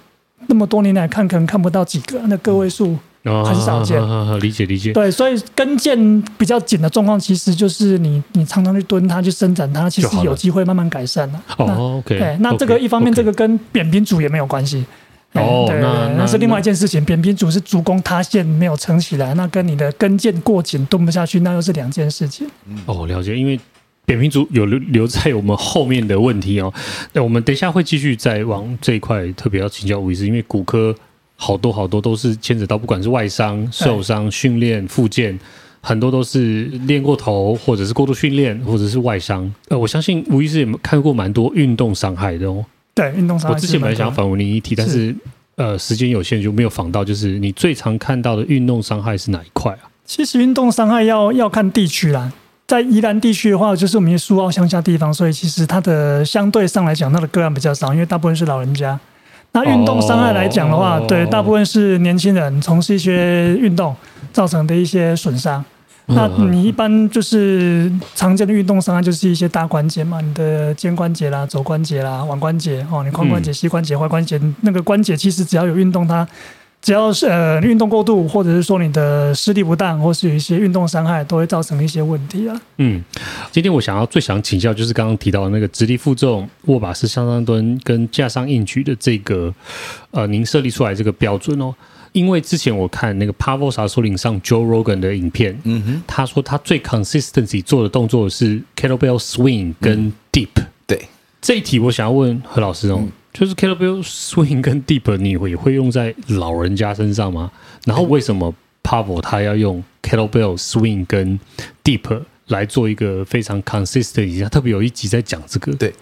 [SPEAKER 3] 那么多年来看可能看不到几个，那个位数很少见。
[SPEAKER 1] 哦、理解理解。
[SPEAKER 3] 对，所以跟腱比较紧的状况，其实就是你你常常去蹲它，去伸展它，其实有机会慢慢改善的。
[SPEAKER 1] 哦，OK。
[SPEAKER 3] 对，那这个一方面，这个跟扁平足也没有关系。哦，对，那那是另外一件事情。扁平足是足弓塌陷没有撑起来，那跟你的跟腱过紧蹲不下去，那又是两件事情。
[SPEAKER 1] 哦，了解。因为扁平足有留留在我们后面的问题哦。那我们等一下会继续再往这一块特别要请教吴医师，因为骨科好多好多都是牵扯到，不管是外伤、受伤、训练、复健，很多都是练过头，或者是过度训练，或者是外伤。呃，我相信吴医师也看过蛮多运动伤害的哦。
[SPEAKER 3] 对，运动伤害。
[SPEAKER 1] 我之前本来想要访问你一题，但是，是呃时间有限就没有访到。就是你最常看到的运动伤害是哪一块啊？
[SPEAKER 3] 其实运动伤害要要看地区啦，在宜兰地区的话，就是我们苏澳乡下地方，所以其实它的相对上来讲，它的个案比较少，因为大部分是老人家。那运动伤害来讲的话，哦、对，大部分是年轻人从事一些运动造成的一些损伤。那你一般就是常见的运动伤害，就是一些大关节嘛，你的肩关节啦、肘关节啦、腕关节哦，你髋关节、膝关节、踝关节，那个关节其实只要有运动，它只要是呃运动过度，或者是说你的视力不当，或是有一些运动伤害，都会造成一些问题啊。
[SPEAKER 1] 嗯，今天我想要最想请教，就是刚刚提到的那个直立负重、握把式向上蹲跟架上硬举的这个呃，您设立出来这个标准哦。因为之前我看那个 Pavel Tsatsouline 上 Joe Rogan 的影片，嗯哼，他说他最 consistency 做的动作是 kettlebell swing 跟 deep、嗯。对，这一题我想要问何老师哦，嗯、就是 kettlebell swing 跟 deep 你会会用在老人家身上吗？然后为什么 Pavel 他要用 kettlebell swing 跟 deep 来做一个非常 consistent？他特别有一集在讲这个。
[SPEAKER 2] 对，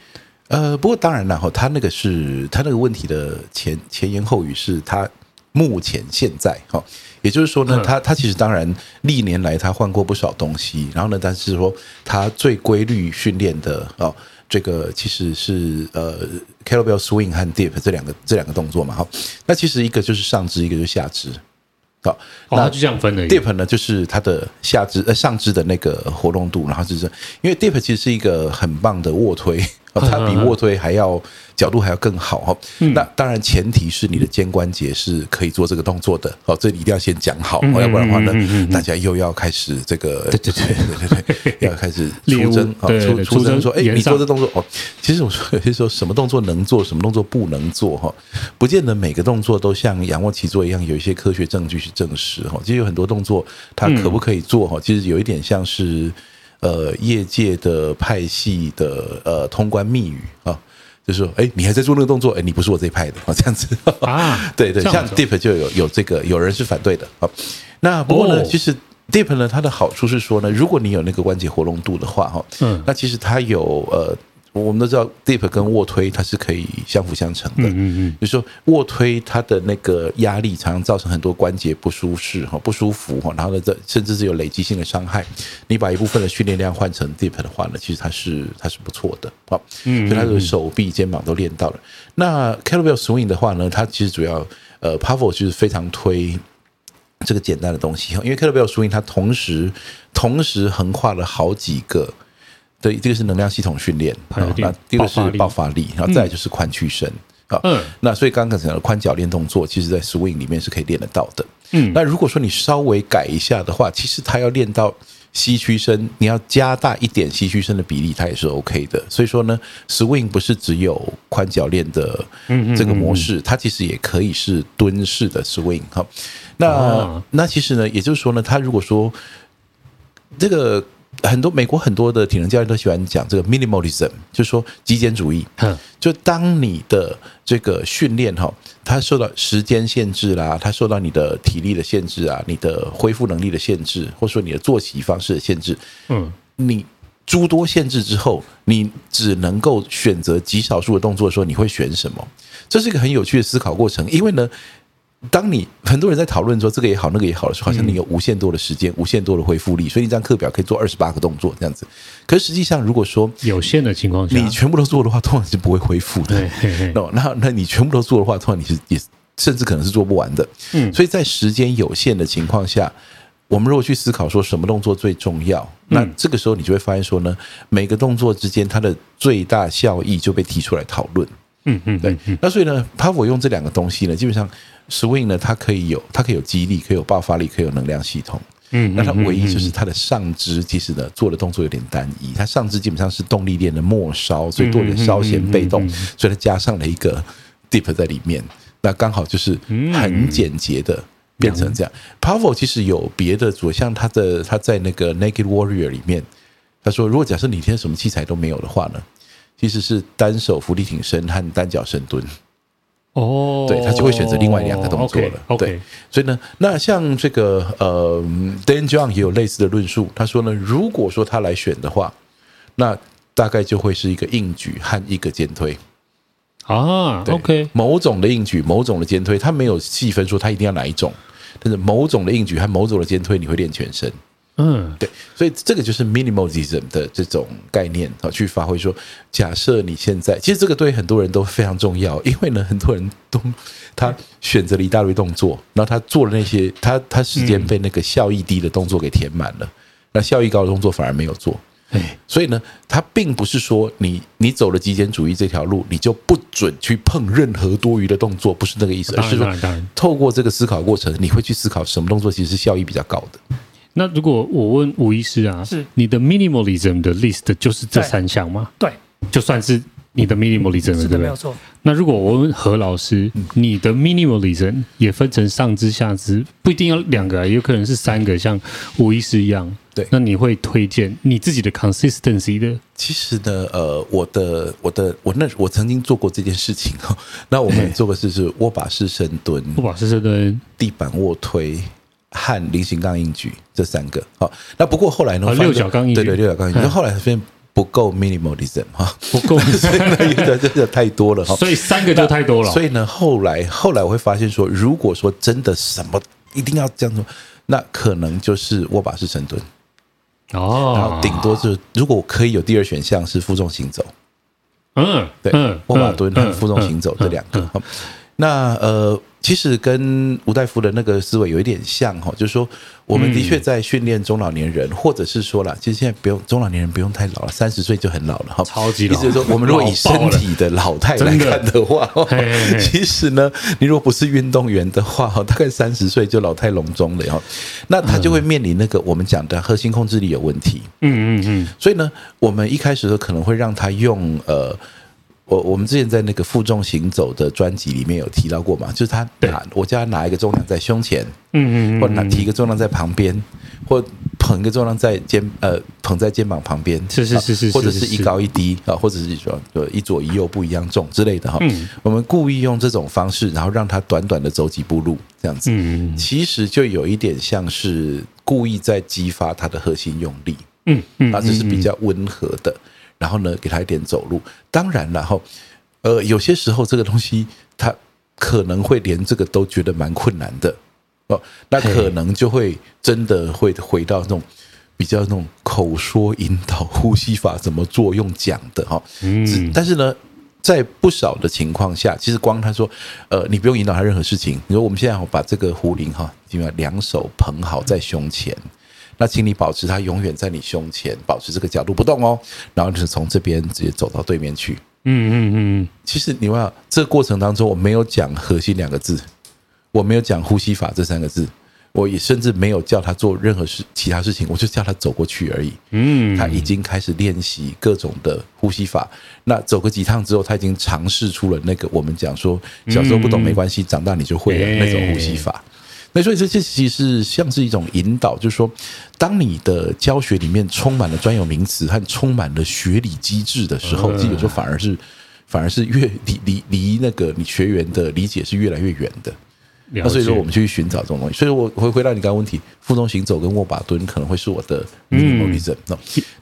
[SPEAKER 2] 呃，不过当然了哈，他那个是他那个问题的前前言后语是他。目前现在哈，也就是说呢，他他其实当然历年来他换过不少东西，然后呢，但是说他最规律训练的哦，这个其实是呃，kettlebell swing 和 dip 这两个这两个动作嘛哈。那其实一个就是上肢，一个就是下肢，好，
[SPEAKER 1] 那就这样分的。
[SPEAKER 2] dip 呢，就是它的下肢呃上肢的那个活动度，然后就是因为 dip 其实是一个很棒的卧推。它比卧推还要角度还要更好哈，那当然前提是你的肩关节是可以做这个动作的哦，这一定要先讲好，要不然的话呢，大家又要开始这个对对对。对对对，要开始 出征啊出出征说，哎，你做这动作哦，其实我说有些时候什么动作能做，什么动作不能做哈，不见得每个动作都像仰卧起坐一样有一些科学证据去证实哈，其实有很多动作它可不可以做哈，其实有一点像是。呃，业界的派系的呃通关密语啊，就是说，哎，你还在做那个动作，哎，你不是我这一派的啊，这样子啊，对对，像 Deep 就有有这个，有人是反对的啊。那不过呢，其实 Deep 呢，它的好处是说呢，如果你有那个关节活动度的话，哈，嗯，那其实它有呃。我们都知道，dip 跟卧推它是可以相辅相成的。嗯嗯嗯，就是说卧推它的那个压力常常造成很多关节不舒适哈，不舒服哈，然后呢，这甚至是有累积性的伤害。你把一部分的训练量换成 dip 的话呢，其实它是它是不错的好。嗯，所以它的手臂、肩膀都练到了。那 kettlebell swing 的话呢，它其实主要呃，Pavel 就是非常推这个简单的东西，因为 kettlebell swing 它同时同时横跨了好几个。对，这个是能量系统训练，那第二个是爆发力，然后再来就是髋屈伸啊。嗯，那所以刚刚讲的髋脚练动作，其实在 swing 里面是可以练得到的。嗯，那如果说你稍微改一下的话，其实它要练到膝屈伸，你要加大一点膝屈伸的比例，它也是 OK 的。所以说呢，swing 不是只有髋脚练的这个模式，它其实也可以是蹲式的 swing 哈。那那其实呢，也就是说呢，它如果说这个。很多美国很多的体能教练都喜欢讲这个 minimalism，就是说极简主义。就当你的这个训练哈，它受到时间限制啦，它受到你的体力的限制啊，你的恢复能力的限制，或者说你的作息方式的限制，嗯，你诸多限制之后，你只能够选择极少数的动作的时候，你会选什么？这是一个很有趣的思考过程，因为呢。当你很多人在讨论说这个也好，那个也好的时候，好像你有无限多的时间、无限多的恢复力，所以一张课表可以做二十八个动作这样子。可是实际上，如果说
[SPEAKER 1] 有限的情况下，
[SPEAKER 2] 你全部都做的话，通常是不会恢复的。那那那你全部都做的话，通常你是也甚至可能是做不完的。嗯，所以在时间有限的情况下，我们如果去思考说什么动作最重要，那这个时候你就会发现说呢，每个动作之间它的最大效益就被提出来讨论。
[SPEAKER 1] 嗯嗯，
[SPEAKER 2] 对。那所以呢，Power 用这两个东西呢，基本上 Swing 呢，它可以有，它可以有肌力，可以有爆发力，可以有能量系统。嗯，那它唯一就是它的上肢，其实呢做的动作有点单一。它上肢基本上是动力链的末梢，所以多点稍显被动，所以它加上了一个 Dip 在里面，那刚好就是很简洁的变成这样。Power 其实有别的组，像他的他在那个 Naked Warrior 里面，他说如果假设你今天什么器材都没有的话呢，其实是单手伏地挺身和单脚深蹲。
[SPEAKER 1] 哦，
[SPEAKER 2] 对，他就会选择另外两个动作了。
[SPEAKER 1] Okay, okay.
[SPEAKER 2] 对，所以呢，那像这个呃，Dan John 也有类似的论述。他说呢，如果说他来选的话，那大概就会是一个硬举和一个肩推
[SPEAKER 1] 啊。OK，
[SPEAKER 2] 某种的硬举，某种的肩推，他没有细分说他一定要哪一种，但是某种的硬举和某种的肩推，你会练全身。
[SPEAKER 1] 嗯，
[SPEAKER 2] 对，所以这个就是 minimalism 的这种概念啊，去发挥说，假设你现在，其实这个对很多人都非常重要，因为呢，很多人都他选择了一大堆动作，然后他做了那些，他他时间被那个效益低的动作给填满了，那效益高的动作反而没有做。所以呢，他并不是说你你走了极简主义这条路，你就不准去碰任何多余的动作，不是那个意思，而是说，透过这个思考过程，你会去思考什么动作其实是效益比较高的。
[SPEAKER 1] 那如果我问吴医师啊，是你的 minimalism 的 list 就是这三项吗？
[SPEAKER 3] 对，
[SPEAKER 1] 就算是你的 minimalism 了，对不对？
[SPEAKER 3] 没有错。
[SPEAKER 1] 那如果我问何老师，你的 minimalism 也分成上肢、下肢，不一定要两个，有可能是三个，像吴医师一样。
[SPEAKER 2] 对，
[SPEAKER 1] 那你会推荐你自己的 consistency 的？
[SPEAKER 2] 其实呢，呃，我的、我的、我那我曾经做过这件事情哈。那我们做的是是握把式深蹲、
[SPEAKER 1] 握把式深蹲、
[SPEAKER 2] 地板卧推。和菱形杠硬举这三个，好，那不过后来呢？
[SPEAKER 1] 哦、六角杠硬举，
[SPEAKER 2] 对对，六角杠硬举。那后来发现不够 minimalism 哈，
[SPEAKER 1] 不够，
[SPEAKER 2] 真的 真的太多了哈。
[SPEAKER 1] 所以三个就太多了。
[SPEAKER 2] 所以呢，后来后来我会发现说，如果说真的什么一定要这样做，那可能就是握把式深蹲
[SPEAKER 1] 哦，
[SPEAKER 2] 然后顶多是如果可以有第二选项是负重行走，
[SPEAKER 1] 嗯，
[SPEAKER 2] 对，握把蹲和负重行走这两个。那呃。其实跟吴大夫的那个思维有一点像哈，就是说，我们的确在训练中老年人，或者是说了，其实现在不用中老年人不用太老了，三十岁就很老了哈，
[SPEAKER 1] 超级老。
[SPEAKER 2] 意思就是说，我们如果以身体的老态来看的话，其实呢，你如果不是运动员的话，大概三十岁就老态龙钟了哈。那他就会面临那个我们讲的核心控制力有问题。
[SPEAKER 1] 嗯嗯嗯。所
[SPEAKER 2] 以呢，我们一开始的时候可能会让他用呃。我我们之前在那个负重行走的专辑里面有提到过嘛，就是他拿我叫他拿一个重量在胸前，嗯嗯，或拿提一个重量在旁边，或捧一个重量在肩呃捧在肩膀旁边，
[SPEAKER 1] 是是是是，
[SPEAKER 2] 或者是一高一低啊，或者是说一左一右不一样重之类的哈。我们故意用这种方式，然后让他短短的走几步路这样子，嗯，其实就有一点像是故意在激发他的核心用力，嗯嗯，啊，这是比较温和的。然后呢，给他一点走路。当然，然后，呃，有些时候这个东西他可能会连这个都觉得蛮困难的哦。那可能就会真的会回到那种比较那种口说引导呼吸法怎么做用讲的哈。嗯。但是呢，在不少的情况下，其实光他说，呃，你不用引导他任何事情。你说我们现在把这个壶铃哈，基本上两手捧好在胸前。那请你保持它永远在你胸前，保持这个角度不动哦。然后就是从这边直接走到对面去。嗯嗯嗯。其实你问，这个过程当中我没有讲核心两个字，我没有讲呼吸法这三个字，我也甚至没有叫他做任何事其他事情，我就叫他走过去而已。嗯。他已经开始练习各种的呼吸法。那走个几趟之后，他已经尝试出了那个我们讲说小时候不懂没关系，长大你就会了那种呼吸法。那所以这这其实是像是一种引导，就是说，当你的教学里面充满了专有名词和充满了学理机制的时候，其实有时候反而是反而是越离离离那个你学员的理解是越来越远的。那所以说，我们就去寻找这种东西。所以我回回答你刚刚问题，负重行走跟握把蹲可能会是我的 minimalism。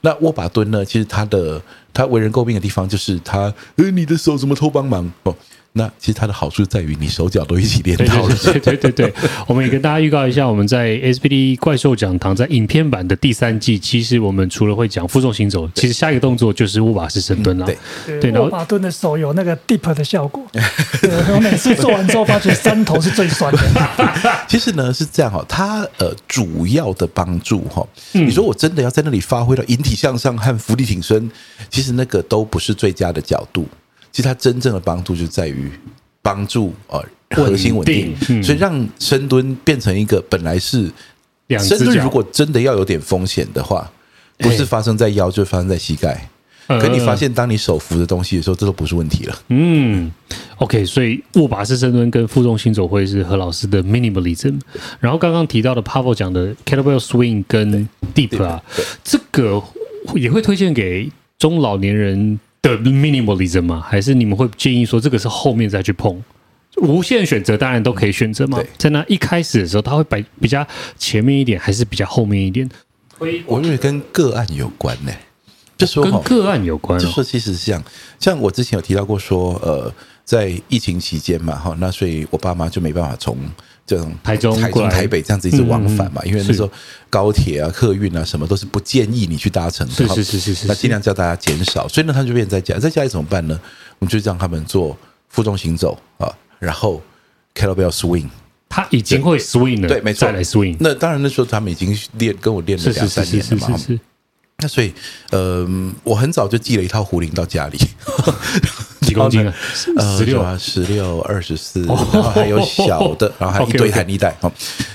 [SPEAKER 2] 那握把蹲呢？其实它的它为人诟病的地方就是它，呃，你的手怎么偷帮忙哦？那其实它的好处在于你手脚都一起练到了。
[SPEAKER 1] 对对对对，我们也跟大家预告一下，我们在 SPD 怪兽讲堂在影片版的第三季，其实我们除了会讲负重行走，其实下一个动作就是握把式深蹲了。
[SPEAKER 2] 对
[SPEAKER 3] 对，握把蹲的手有那个 deep 的效果。我每次做完之后，发觉三头是最酸的。
[SPEAKER 2] 其实呢是这样哈，它呃主要的帮助哈，你说我真的要在那里发挥到引体向上和伏地挺身，其实那个都不是最佳的角度。其实它真正的帮助就在于帮助呃核心稳定，嗯、所以让深蹲变成一个本来是深蹲，如果真的要有点风险的话，不是发生在腰，就发生在膝盖。可你发现，当你手扶的东西的时候，这都不是问题了。
[SPEAKER 1] 嗯，OK，所以握把式深蹲跟负重行走会是何老师的 minimalism。然后刚刚提到的 Pavel 讲的 kettlebell swing 跟 deep 啊，这个也会推荐给中老年人的 minimalism 吗？还是你们会建议说这个是后面再去碰？无限选择当然都可以选择嘛。在那一开始的时候，他会摆比较前面一点，还是比较后面一点？
[SPEAKER 2] 我认为跟个案有关呢、欸。就说
[SPEAKER 1] 跟个案有关，
[SPEAKER 2] 就说其实是这样，像我之前有提到过说，呃，在疫情期间嘛，哈，那所以我爸妈就没办法从这种
[SPEAKER 1] 台中、
[SPEAKER 2] 台中、台北这样子一直往返嘛，因为那时候高铁啊、客运啊什么都是不建议你去搭乘的，
[SPEAKER 1] 是是是是是，
[SPEAKER 2] 那尽量叫大家减少，所以呢，他就变在家，在家里怎么办呢？我们就让他们做负重行走啊，然后 kettlebell swing，
[SPEAKER 1] 他已经会 swing 了，
[SPEAKER 2] 对，没错，
[SPEAKER 1] 再来 swing，
[SPEAKER 2] 那当然那时候他们已经练，跟我练了两三年了嘛。那所以，呃，我很早就寄了一套壶铃到家里，
[SPEAKER 1] 几公斤啊？
[SPEAKER 2] 十六啊，十六、二十四，然后还有小的，然后还有一堆弹力带，哦，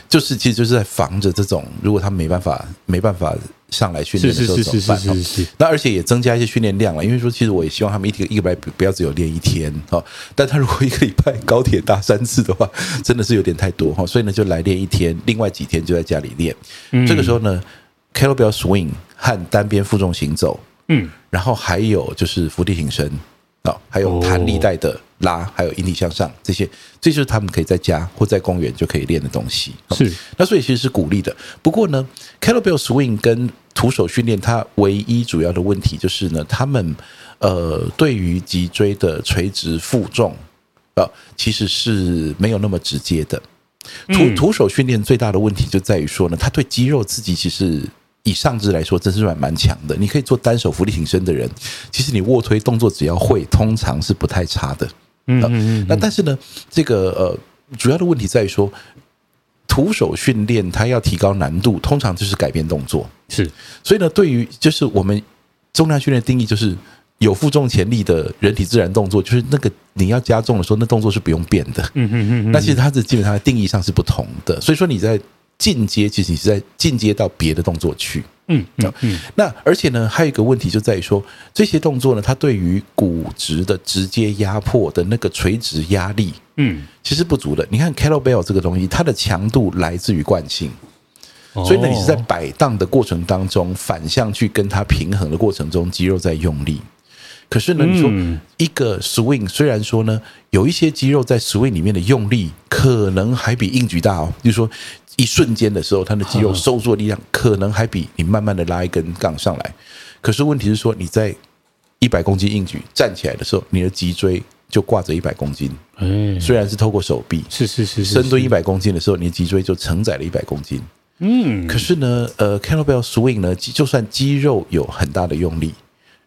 [SPEAKER 2] 就是其实就是在防着这种，如果他们没办法没办法上来训练的时候怎么办？是是是是是。那而且也增加一些训练量了，因为说其实我也希望他们一个一个礼拜不要只有练一天哈，但他如果一个礼拜高铁搭三次的话，真的是有点太多哈，所以呢就来练一天，另外几天就在家里练。这个时候呢，kettlebell swing。和单边负重行走，嗯，然后还有就是伏地挺身啊，还有弹力带的拉，还有引体向上这些，这就是他们可以在家或在公园就可以练的东西。
[SPEAKER 1] 是，
[SPEAKER 2] 那所以其实是鼓励的。不过呢，kettlebell swing 跟徒手训练，它唯一主要的问题就是呢，他们呃对于脊椎的垂直负重啊，其实是没有那么直接的。徒徒手训练最大的问题就在于说呢，它对肌肉刺激其实。以上肢来说，真是蛮蛮强的。你可以做单手浮力挺身的人，其实你卧推动作只要会，通常是不太差的。嗯嗯嗯。那但是呢，这个呃，主要的问题在于说，徒手训练它要提高难度，通常就是改变动作。
[SPEAKER 1] 是。所
[SPEAKER 2] 以呢，对于就是我们重量训练的定义，就是有负重潜力的人体自然动作，就是那个你要加重的时候，那动作是不用变的。嗯嗯嗯。那其实它的基本上的定义上是不同的。所以说你在。进阶其实你是在进阶到别的动作去，嗯嗯嗯。那而且呢，还有一个问题就在于说，这些动作呢，它对于骨质的直接压迫的那个垂直压力，嗯，其实不足的。你看 kettlebell 这个东西，它的强度来自于惯性，所以呢，你是在摆荡的过程当中反向去跟它平衡的过程中，肌肉在用力。可是呢，你说一个 swing，虽然说呢，有一些肌肉在 swing 里面的用力可能还比硬举大哦，就是说。一瞬间的时候，它的肌肉收缩力量可能还比你慢慢的拉一根杠上来。可是问题是说，你在一百公斤硬举站起来的时候，你的脊椎就挂着一百公斤。嗯，虽然是透过手臂，
[SPEAKER 1] 是是是。
[SPEAKER 2] 深蹲一百公斤的时候，你的脊椎就承载了一百公斤。嗯，可是呢，呃，kettlebell swing 呢，就算肌肉有很大的用力，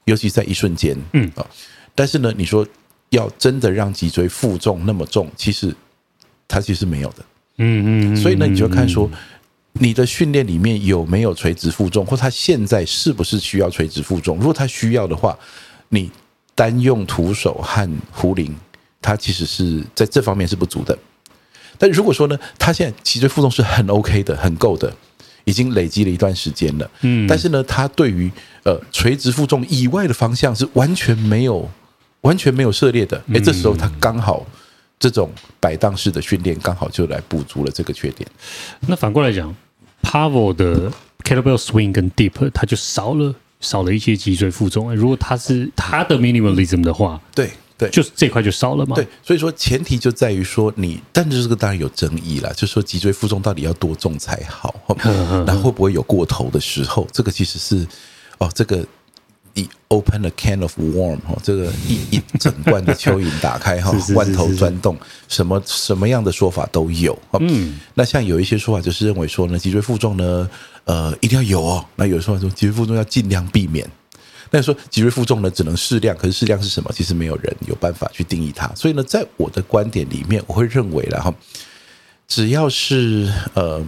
[SPEAKER 2] 尤其在一瞬间，嗯啊，但是呢，你说要真的让脊椎负重那么重，其实它其实没有的。嗯嗯，所以呢，你就看说你的训练里面有没有垂直负重，或他现在是不是需要垂直负重？如果他需要的话，你单用徒手和壶铃，它其实是在这方面是不足的。但如果说呢，他现在脊椎负重是很 OK 的，很够的，已经累积了一段时间了。嗯，但是呢，他对于呃垂直负重以外的方向是完全没有完全没有涉猎的。诶，这时候他刚好。这种摆荡式的训练刚好就来补足了这个缺点。
[SPEAKER 1] 那反过来讲，Pavel 的 Kettlebell Swing 跟 Deep，它就少了少了一些脊椎负重。如果他是他的 Minimalism 的话，
[SPEAKER 2] 对对，
[SPEAKER 1] 就是这块就少了嘛。
[SPEAKER 2] 对，所以说前提就在于说你，但是这个当然有争议啦，就是说脊椎负重到底要多重才好？那会不会有过头的时候？这个其实是哦，这个。你 open a can of worm 哈，这个一一整罐的蚯蚓打开哈，罐头钻洞，什么什么样的说法都有。嗯，那像有一些说法就是认为说呢，脊椎负重呢，呃，一定要有哦。那有说法说脊椎负重要尽量避免。那说脊椎负重呢，只能适量，可是适量是什么？其实没有人有办法去定义它。所以呢，在我的观点里面，我会认为然后，只要是呃，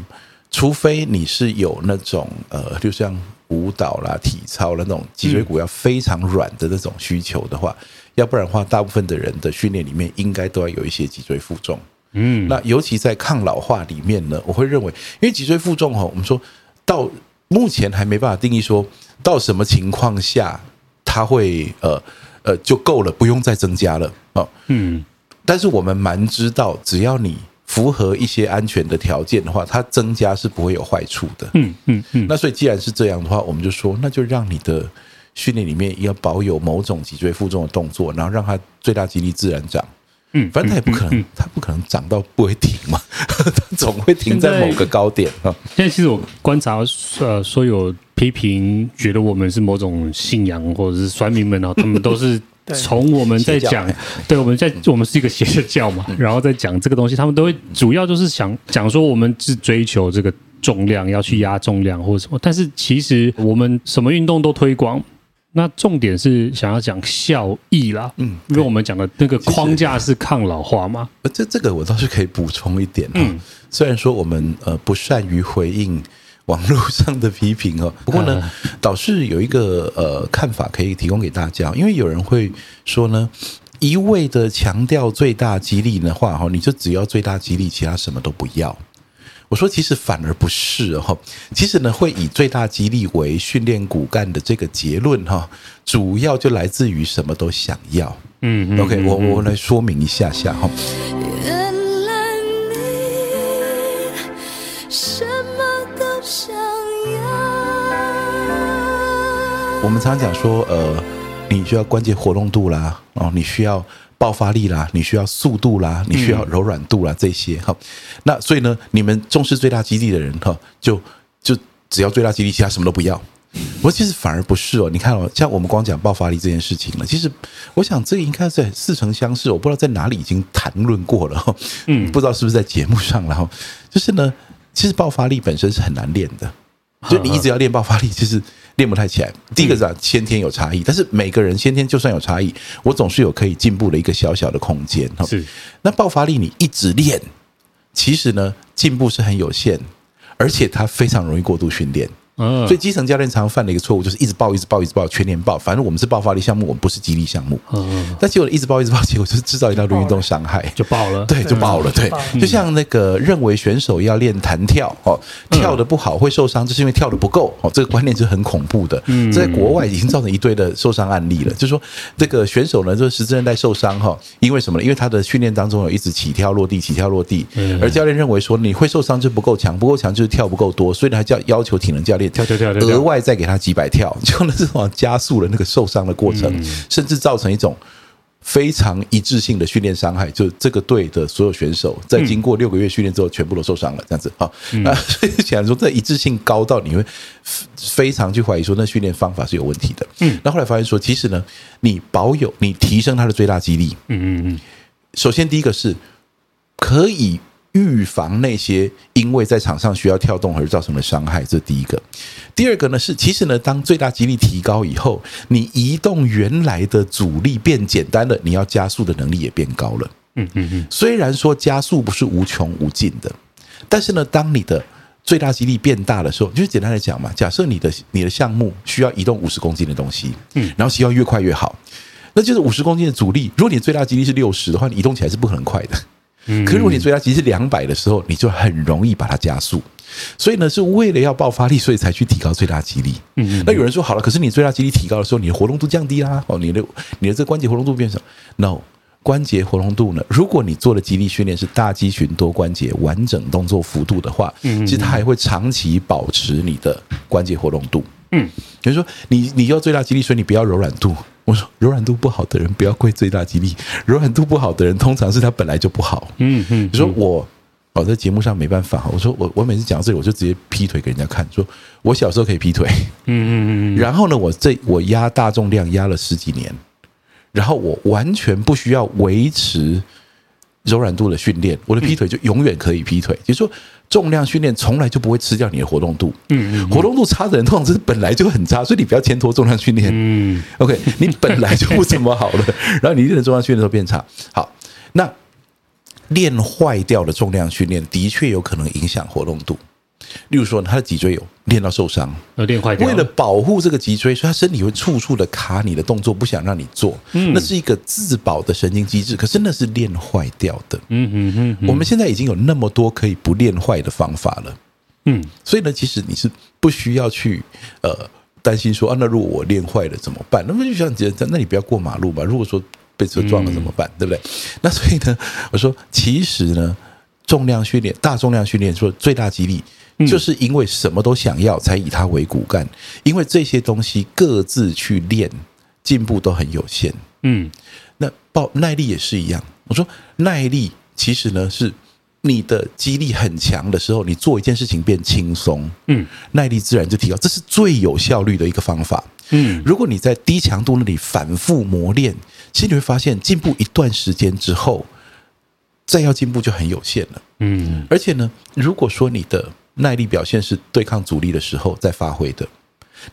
[SPEAKER 2] 除非你是有那种呃，就像。舞蹈啦、体操啦那种脊椎骨要非常软的那种需求的话，要不然的话，大部分的人的训练里面应该都要有一些脊椎负重。嗯，那尤其在抗老化里面呢，我会认为，因为脊椎负重哈，我们说到目前还没办法定义说到什么情况下它会呃呃就够了，不用再增加了啊。嗯，但是我们蛮知道，只要你符合一些安全的条件的话，它增加是不会有坏处的。嗯嗯嗯。那所以既然是这样的话，我们就说，那就让你的训练里面要保有某种脊椎负重的动作，然后让它最大肌力自然长。嗯，反正它也不可能，它不可能涨到不会停嘛，它总会停在某个高点啊。
[SPEAKER 1] 现在其实我观察，呃，所有批评觉得我们是某种信仰或者是酸民们哦，他们都是 从我们在讲，对，我们在我们是一个邪教嘛，然后在讲这个东西，他们都会主要就是想讲说我们是追求这个重量，要去压重量或者什么，但是其实我们什么运动都推广。那重点是想要讲效益啦，嗯，因为我们讲的那个框架是抗老化嘛。
[SPEAKER 2] 呃，这这个我倒是可以补充一点，嗯，虽然说我们呃不善于回应网络上的批评哦，不过呢，倒是有一个呃看法可以提供给大家，因为有人会说呢，一味的强调最大激励的话哈，你就只要最大激励，其他什么都不要。我说，其实反而不是哈，其实呢，会以最大激励为训练骨干的这个结论哈，主要就来自于什么都想要。嗯，嗯，OK，我我来说明一下下哈。原来你什我们常常讲说，呃，你需要关节活动度啦，哦，你需要。爆发力啦，你需要速度啦，你需要柔软度啦，这些哈。那所以呢，你们重视最大肌力的人哈，就就只要最大肌力，其他什么都不要。不过其实反而不是哦。你看哦，像我们光讲爆发力这件事情了，其实我想这个应该在似曾相识，我不知道在哪里已经谈论过了哈。嗯，不知道是不是在节目上然后。就是呢，其实爆发力本身是很难练的，就你一直要练爆发力，其实。练不太起来。第一个是啊，先天有差异，但是每个人先天就算有差异，我总是有可以进步的一个小小的空间。是，那爆发力你一直练，其实呢进步是很有限，而且它非常容易过度训练。嗯，所以基层教练常常犯的一个错误就是一直爆，一直爆，一直爆，全年爆。反正我们是爆发力项目，我们不是激励项目。嗯，但结果一直爆，一直爆，结果就是制造一大堆运动伤害，就爆了。对，就爆了。对，就像那个认为选手要练弹跳哦，跳的不好会受伤，就是因为跳的不够哦。这个观念是很恐怖的。嗯，在国外已经造成一堆的受伤案例了。就是说，这个选手呢，就是十字韧带受伤哈，因为什么呢？因为他的训练当中有一直起跳落地，起跳落地。而教练认为说，你会受伤就不够强，不够强就是跳不够多，所以他叫要求体能教练跳跳跳跳。外再给他几百跳，就那这种加速了那个受伤的过程，甚至造成一种非常一致性的训练伤害。就这个队的所有选手，在经过六个月训练之后，全部都受伤了。这样子啊，那所以显然说，这一致性高到你会非常去怀疑说，那训练方法是有问题的。嗯，那后来发现说，其实呢，你保有你提升他的最大肌力，嗯嗯嗯，首先第一个是可以。预防那些因为在场上需要跳动而造成的伤害，这是第一个。第二个呢是，其实呢，当最大肌力提高以后，你移动原来的阻力变简单了，你要加速的能力也变高了。嗯嗯嗯。虽然说加速不是无穷无尽的，但是呢，当你的最大肌力变大的时候，就是简单来讲嘛，假设你的你的项目需要移动五十公斤的东西，嗯，然后希望越快越好，那就是五十公斤的阻力。如果你最大肌力是六十的话，你移动起来是不可能快的。可是如果你最大肌力是两百的时候，你就很容易把它加速。所以呢，是为了要爆发力，所以才去提高最大肌力。嗯，那有人说好了，可是你最大肌力提高的时候，你的活动度降低啦。哦，你的你的这个关节活动度变少。No，关节活动度呢？如果你做的肌力训练是大肌群多关节完整动作幅度的话，其实它还会长期保持你的关节活动度。嗯，比如说你你要最大肌力，所以你不要柔软度。我说柔软度不好的人不要跪最大肌力，柔软度不好的人通常是他本来就不好。嗯嗯，你说我我，在节目上没办法。我说我我每次讲到这里，我就直接劈腿给人家看，说我小时候可以劈腿。嗯嗯嗯，然后呢，我这我压大重量压了十几年，然后我完全不需要维持柔软度的训练，我的劈腿就永远可以劈腿。就是说。重量训练从来就不会吃掉你的活动度，嗯，活动度差的人通常是本来就很差，所以你不要牵拖重量训练，嗯，OK，你本来就不怎么好了，然后你练的重量训练都变差，好，那练坏掉的重量训练的确有可能影响活动度，例如说他的脊椎有练到受伤，
[SPEAKER 1] 有练坏掉，
[SPEAKER 2] 为了保护这个脊椎，所以他身体会处处的卡你的动作，不想让你做。嗯，那是一个自保的神经机制，可是那是练坏掉的。嗯嗯嗯，我们现在已经有那么多可以不练坏的方法了。嗯，所以呢，其实你是不需要去呃担心说啊，那如果我练坏了怎么办？那么就像觉得，那你不要过马路嘛。如果说被车撞了怎么办？嗯、对不对？那所以呢，我说其实呢，重量训练、大重量训练说最大肌力，就是因为什么都想要，才以它为骨干。因为这些东西各自去练，进步都很有限。嗯，那爆耐力也是一样。我说耐力其实呢是。你的肌力很强的时候，你做一件事情变轻松，嗯，耐力自然就提高，这是最有效率的一个方法。嗯，如果你在低强度那里反复磨练，其实你会发现进步一段时间之后，再要进步就很有限了。嗯，而且呢，如果说你的耐力表现是对抗阻力的时候再发挥的，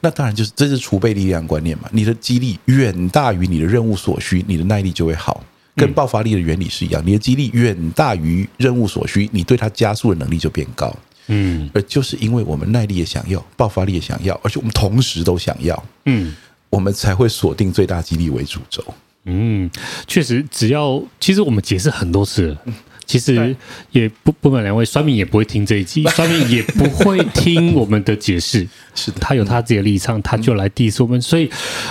[SPEAKER 2] 那当然就是这是储备力量观念嘛。你的肌力远大于你的任务所需，你的耐力就会好。跟爆发力的原理是一样，你的肌力远大于任务所需，你对它加速的能力就变高。嗯，而就是因为我们耐力也想要，爆发力也想要，而且我们同时都想要，嗯，我们才会锁定最大肌力为主轴。
[SPEAKER 1] 嗯，确实，只要其实我们解释很多次了。其实也不不瞒两位，酸民也不会听这一集，酸民也不会听我们的解释。
[SPEAKER 2] 是的，
[SPEAKER 1] 他有他自己的立场，他就来 diss 我们。所以，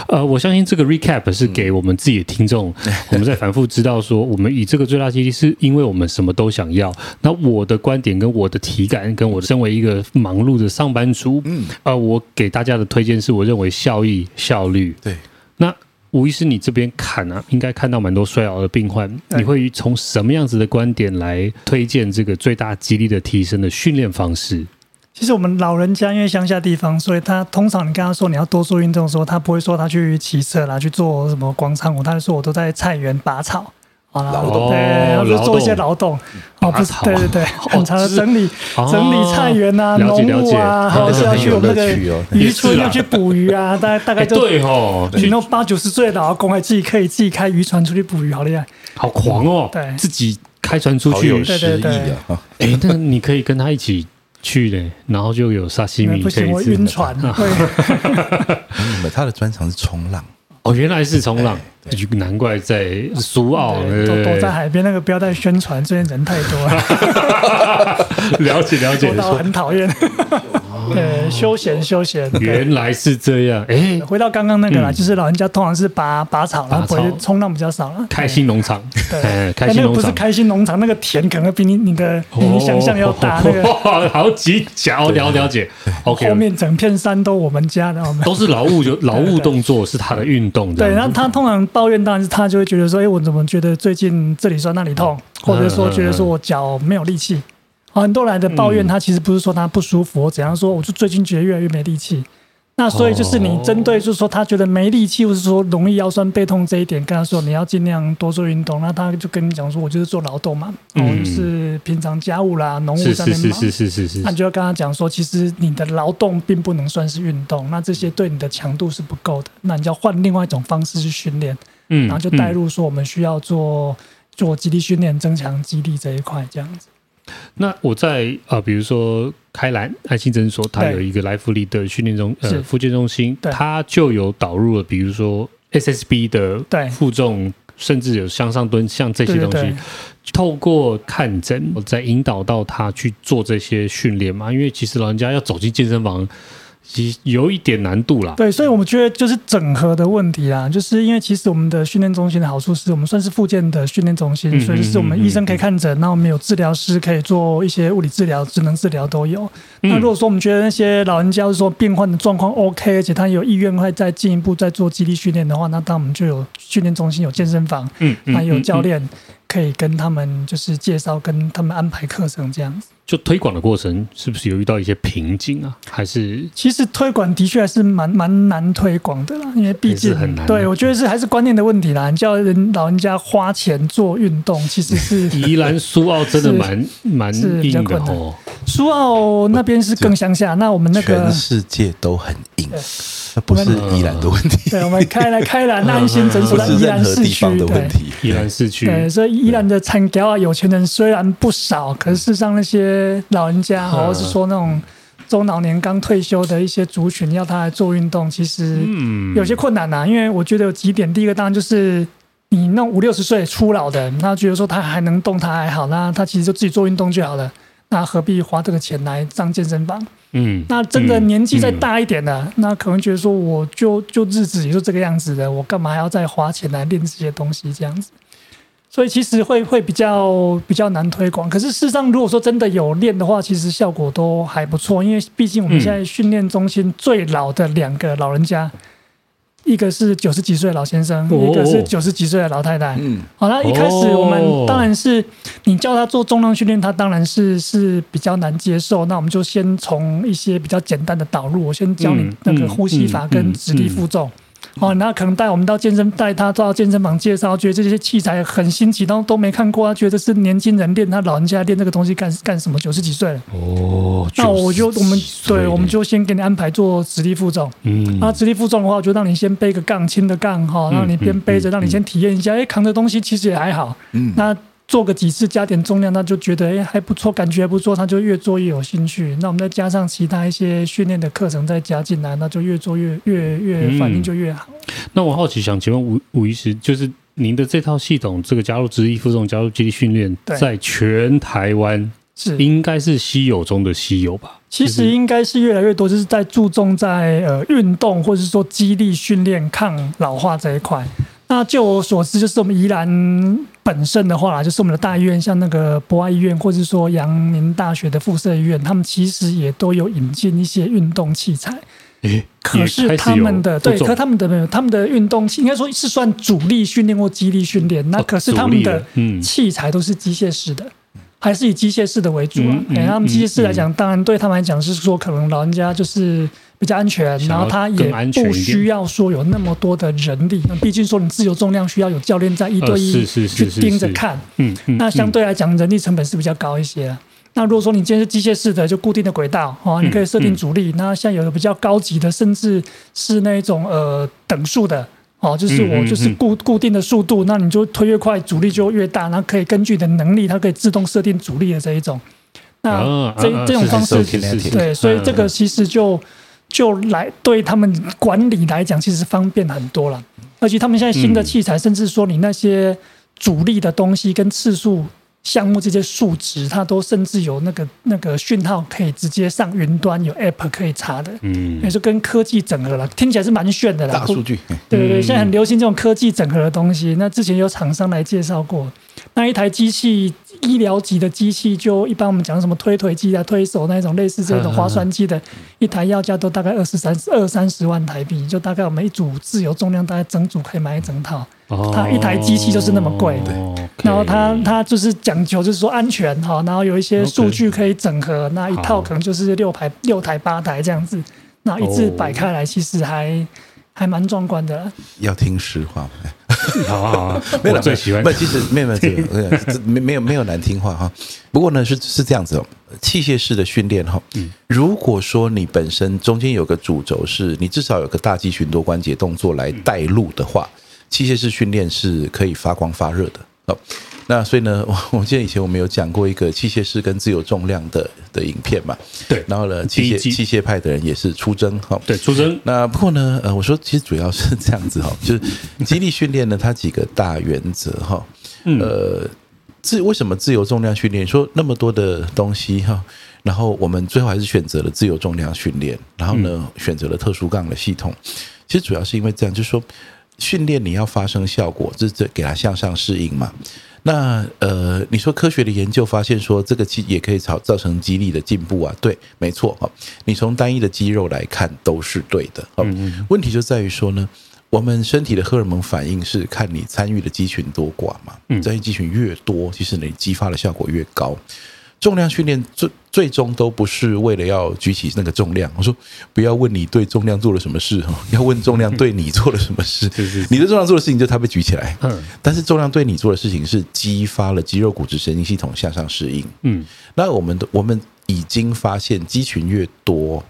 [SPEAKER 1] 呃，我相信这个 recap 是给我们自己的听众，我们在反复知道说，我们以这个最大肌力，是因为我们什么都想要。那我的观点跟我的体感，跟我身为一个忙碌的上班族，嗯，呃，我给大家的推荐是我认为效益效率。
[SPEAKER 2] 对，
[SPEAKER 1] 那。吴医师，你这边看啊，应该看到蛮多衰老的病患。你会从什么样子的观点来推荐这个最大肌力的提升的训练方式？
[SPEAKER 3] 其实我们老人家因为乡下地方，所以他通常你跟他说你要多做运动的时候，他不会说他去骑车啦，去做什么广场舞，他会说我都在菜园拔草。劳动。对，然后就做一些劳动，哦，不是，对对对，很长的整理整理菜园啊，农务啊，或者是要去我们那个渔村要去捕鱼啊，大概 大概就
[SPEAKER 1] 对哦，
[SPEAKER 3] 你那八九十岁的老公还自己可以自己开渔船出去捕鱼，好厉害，
[SPEAKER 1] 好狂哦，对，自己开船出去，
[SPEAKER 2] 对对对，
[SPEAKER 1] 哎，那你可以跟他一起去嘞，然后就有沙西米，
[SPEAKER 3] 不行，我晕船啊，
[SPEAKER 2] 他的专长是冲浪。
[SPEAKER 1] 哦，原来是冲浪，就难怪在苏澳
[SPEAKER 3] 躲躲在海边那个标带宣传，这边人太多了。
[SPEAKER 1] 了解了解，
[SPEAKER 3] 我很讨厌。对，休闲休闲，
[SPEAKER 1] 原来是这样。哎、欸，
[SPEAKER 3] 回到刚刚那个啦，嗯、就是老人家通常是拔拔草，然后回冲浪比较少了。
[SPEAKER 1] 开心农场，
[SPEAKER 3] 对，开心农场，那个不是开心农场，那个田可能比你你的比你想象要大。那个。
[SPEAKER 1] 好几脚，了了解。OK，
[SPEAKER 3] 后面整片山都我们家的，我们。
[SPEAKER 1] 都是劳务，就劳务动作是他的运动。
[SPEAKER 3] 对，然后他通常抱怨，当然是他就会觉得说，哎，我怎么觉得最近这里酸那里痛，或者说觉得说我脚没有力气。很多人的抱怨，他其实不是说他不舒服，怎样说，我就最近觉得越来越没力气。那所以就是你针对，就是说他觉得没力气，或是说容易腰酸背痛这一点，跟他说你要尽量多做运动。那他就跟你讲说，我就是做劳动嘛，然后就是平常家务啦、农务上面忙。
[SPEAKER 1] 是是是是是。
[SPEAKER 3] 那就要跟他讲说，其实你的劳动并不能算是运动，那这些对你的强度是不够的。那你就要换另外一种方式去训练。嗯。然后就带入说，我们需要做做肌力训练，增强肌力这一块，这样子。
[SPEAKER 1] 那我在呃，比如说开兰爱心诊所，它有一个来福利的训练中呃复健中心，它就有导入了，比如说 SSB 的负重，甚至有向上蹲，像这些东西，透过看诊，我再引导到他去做这些训练嘛。因为其实老人家要走进健身房。有一点难度啦，
[SPEAKER 3] 对，所以我们觉得就是整合的问题啦，就是因为其实我们的训练中心的好处是我们算是附件的训练中心，所以就是我们医生可以看诊，那我们有治疗师可以做一些物理治疗、职能治疗都有。那如果说我们觉得那些老人家说病患的状况 OK，而且他有意愿会再进一步再做肌力训练的话，那当我们就有训练中心、有健身房，嗯，还有教练可以跟他们就是介绍、跟他们安排课程这样子。
[SPEAKER 1] 就推广的过程是不是有遇到一些瓶颈啊？还是
[SPEAKER 3] 其实推广的确还是蛮蛮难推广的啦，因为毕竟很难。对，我觉得是还是观念的问题啦。你叫人老人家花钱做运动，其实是
[SPEAKER 1] 宜兰苏澳真的蛮 蛮硬的哦。
[SPEAKER 3] 苏澳那边是更乡下，那我们那个
[SPEAKER 2] 全世界都很硬。那不是宜兰的问题，
[SPEAKER 3] 对，我们开来开兰爱心诊所在宜兰市区
[SPEAKER 2] 的问题，
[SPEAKER 1] 宜兰市区。
[SPEAKER 3] 对，所以宜兰的产条啊，有钱人虽然不少，可是事实上那些些老人家，或者是说那种中老年刚退休的一些族群，要他来做运动，其实有些困难呐、啊。因为我觉得有几点，第一个当然就是你那五六十岁初老的，他觉得说他还能动，他还好，那他其实就自己做运动就好了。那何必花这个钱来上健身房？嗯，那真的年纪再大一点的，嗯嗯、那可能觉得说，我就就日子也就这个样子的，我干嘛还要再花钱来练这些东西？这样子，所以其实会会比较比较难推广。可是事实上，如果说真的有练的话，其实效果都还不错。因为毕竟我们现在训练中心最老的两个老人家。一个是九十几岁的老先生，哦、一个是九十几岁的老太太。嗯，好，那一开始我们当然是你叫他做重量训练，他当然是是比较难接受。那我们就先从一些比较简单的导入，我先教你那个呼吸法跟直立负重。嗯嗯嗯嗯哦，那可能带我们到健身，带他到健身房介绍，觉得这些器材很新奇，然后都没看过，他觉得是年轻人练，他老人家练这个东西干干什么？九十几岁了。哦，那我就我们对，我们就先给你安排做直立负重。嗯，那直立负重的话，我就让你先背个杠，轻的杠哈，让你边背着，让你先体验一下，哎、欸，扛着东西其实也还好。嗯，那。做个几次加点重量，他就觉得哎还不错，感觉还不错，他就越做越有兴趣。那我们再加上其他一些训练的课程再加进来，那就越做越越越反应就越好。
[SPEAKER 1] 嗯、那我好奇想请问吴吴医师，就是您的这套系统，这个加入直立负重、加入肌力训练，在全台湾是应该是稀有中的稀有吧？
[SPEAKER 3] 其实应该是越来越多，就是在注重在呃运动或者是说肌力训练抗老化这一块。那就我所知，就是我们宜兰本身的话，就是我们的大医院，像那个博爱医院，或者说阳明大学的附设医院，他们其实也都有引进一些运动器材。诶，可是他们的对，可他们的没有，他们的运动器应该说是算主力训练或肌力训练。那可是他们的器材都是机械式的。还是以机械式的为主啊，哎、嗯，他们机械式来讲，当然对他们来讲是说，可能老人家就是比较安全，然后他也不需要说有那么多的人力。那毕竟说你自由重量需要有教练在一对一去盯着看，嗯，那相对来讲人力成本是比较高一些。那如果说你今天是机械式的，就固定的轨道哦，你可以设定阻力。那像有的比较高级的，甚至是那种呃等速的。哦，就是我就是固固定的速度，那你就推越快，阻力就越大。那可以根据你的能力，它可以自动设定阻力的这一种。那这这种方式，对，所以这个其实就就来对他们管理来讲，其实方便很多了。而且他们现在新的器材，甚至说你那些主力的东西跟次数。项目这些数值，它都甚至有那个那个讯号可以直接上云端，有 App 可以查的，嗯，也是跟科技整合了，听起来是蛮炫的啦。
[SPEAKER 2] 大数据，
[SPEAKER 3] 对对对，现在很流行这种科技整合的东西。那之前有厂商来介绍过，那一台机器，医疗级的机器，就一般我们讲什么推腿机啊、推手那种类似这种划船机的，一台要价都大概二十三二三十万台币，就大概我们一组自由重量，大概整组可以买一整套。它一台机器就是那么贵，然后它它就是讲究就是说安全哈，然后有一些数据可以整合，那一套可能就是六台六台八台这样子，那一字摆开来其实还还蛮壮观的。
[SPEAKER 2] 要听实话，
[SPEAKER 1] 好啊好啊，没有最喜欢，
[SPEAKER 2] 不其实没有 没有没没有没有难听话哈。不过呢是是这样子哦，器械式的训练哈，如果说你本身中间有个主轴，是你至少有个大肌群多关节动作来带路的话。器械式训练是可以发光发热的哦。那所以呢，我我记得以前我们有讲过一个器械式跟自由重量的的影片嘛。对。然后呢，器械器械派的人也是出征哈。对，出征。那不过呢，呃，我说其实主要是这样子哈，就是肌力训练呢，它几个大原则哈。呃，自为什么自由重量训练说那么多的东西哈，然后我们最后还是选择了自由重量训练，然后呢，选择了特殊杠的系统。其实主要是因为这样，就是说。训练你要发生效果，这这给它向上适应嘛。那呃，你说科学的研究发现说这个肌也可以造造成肌力的进步啊？对，没错哈。你从单一的肌肉来看都是对的。嗯，问题就在于说呢，我们身体的荷尔蒙反应是看你参与的肌群多寡嘛。嗯，参与肌群越多，其实你激发的效果越高。重量训练最最终都不是为了要举起那个重量。我说不要问你对重量做了什么事哈，要问重量对你做了什么事。你的重量做的事情就是它被举起来。嗯，但是重量对你做的事情是激发了肌肉、骨质、神经系统向上适应。嗯，那我们的我们已经发现，肌群越多，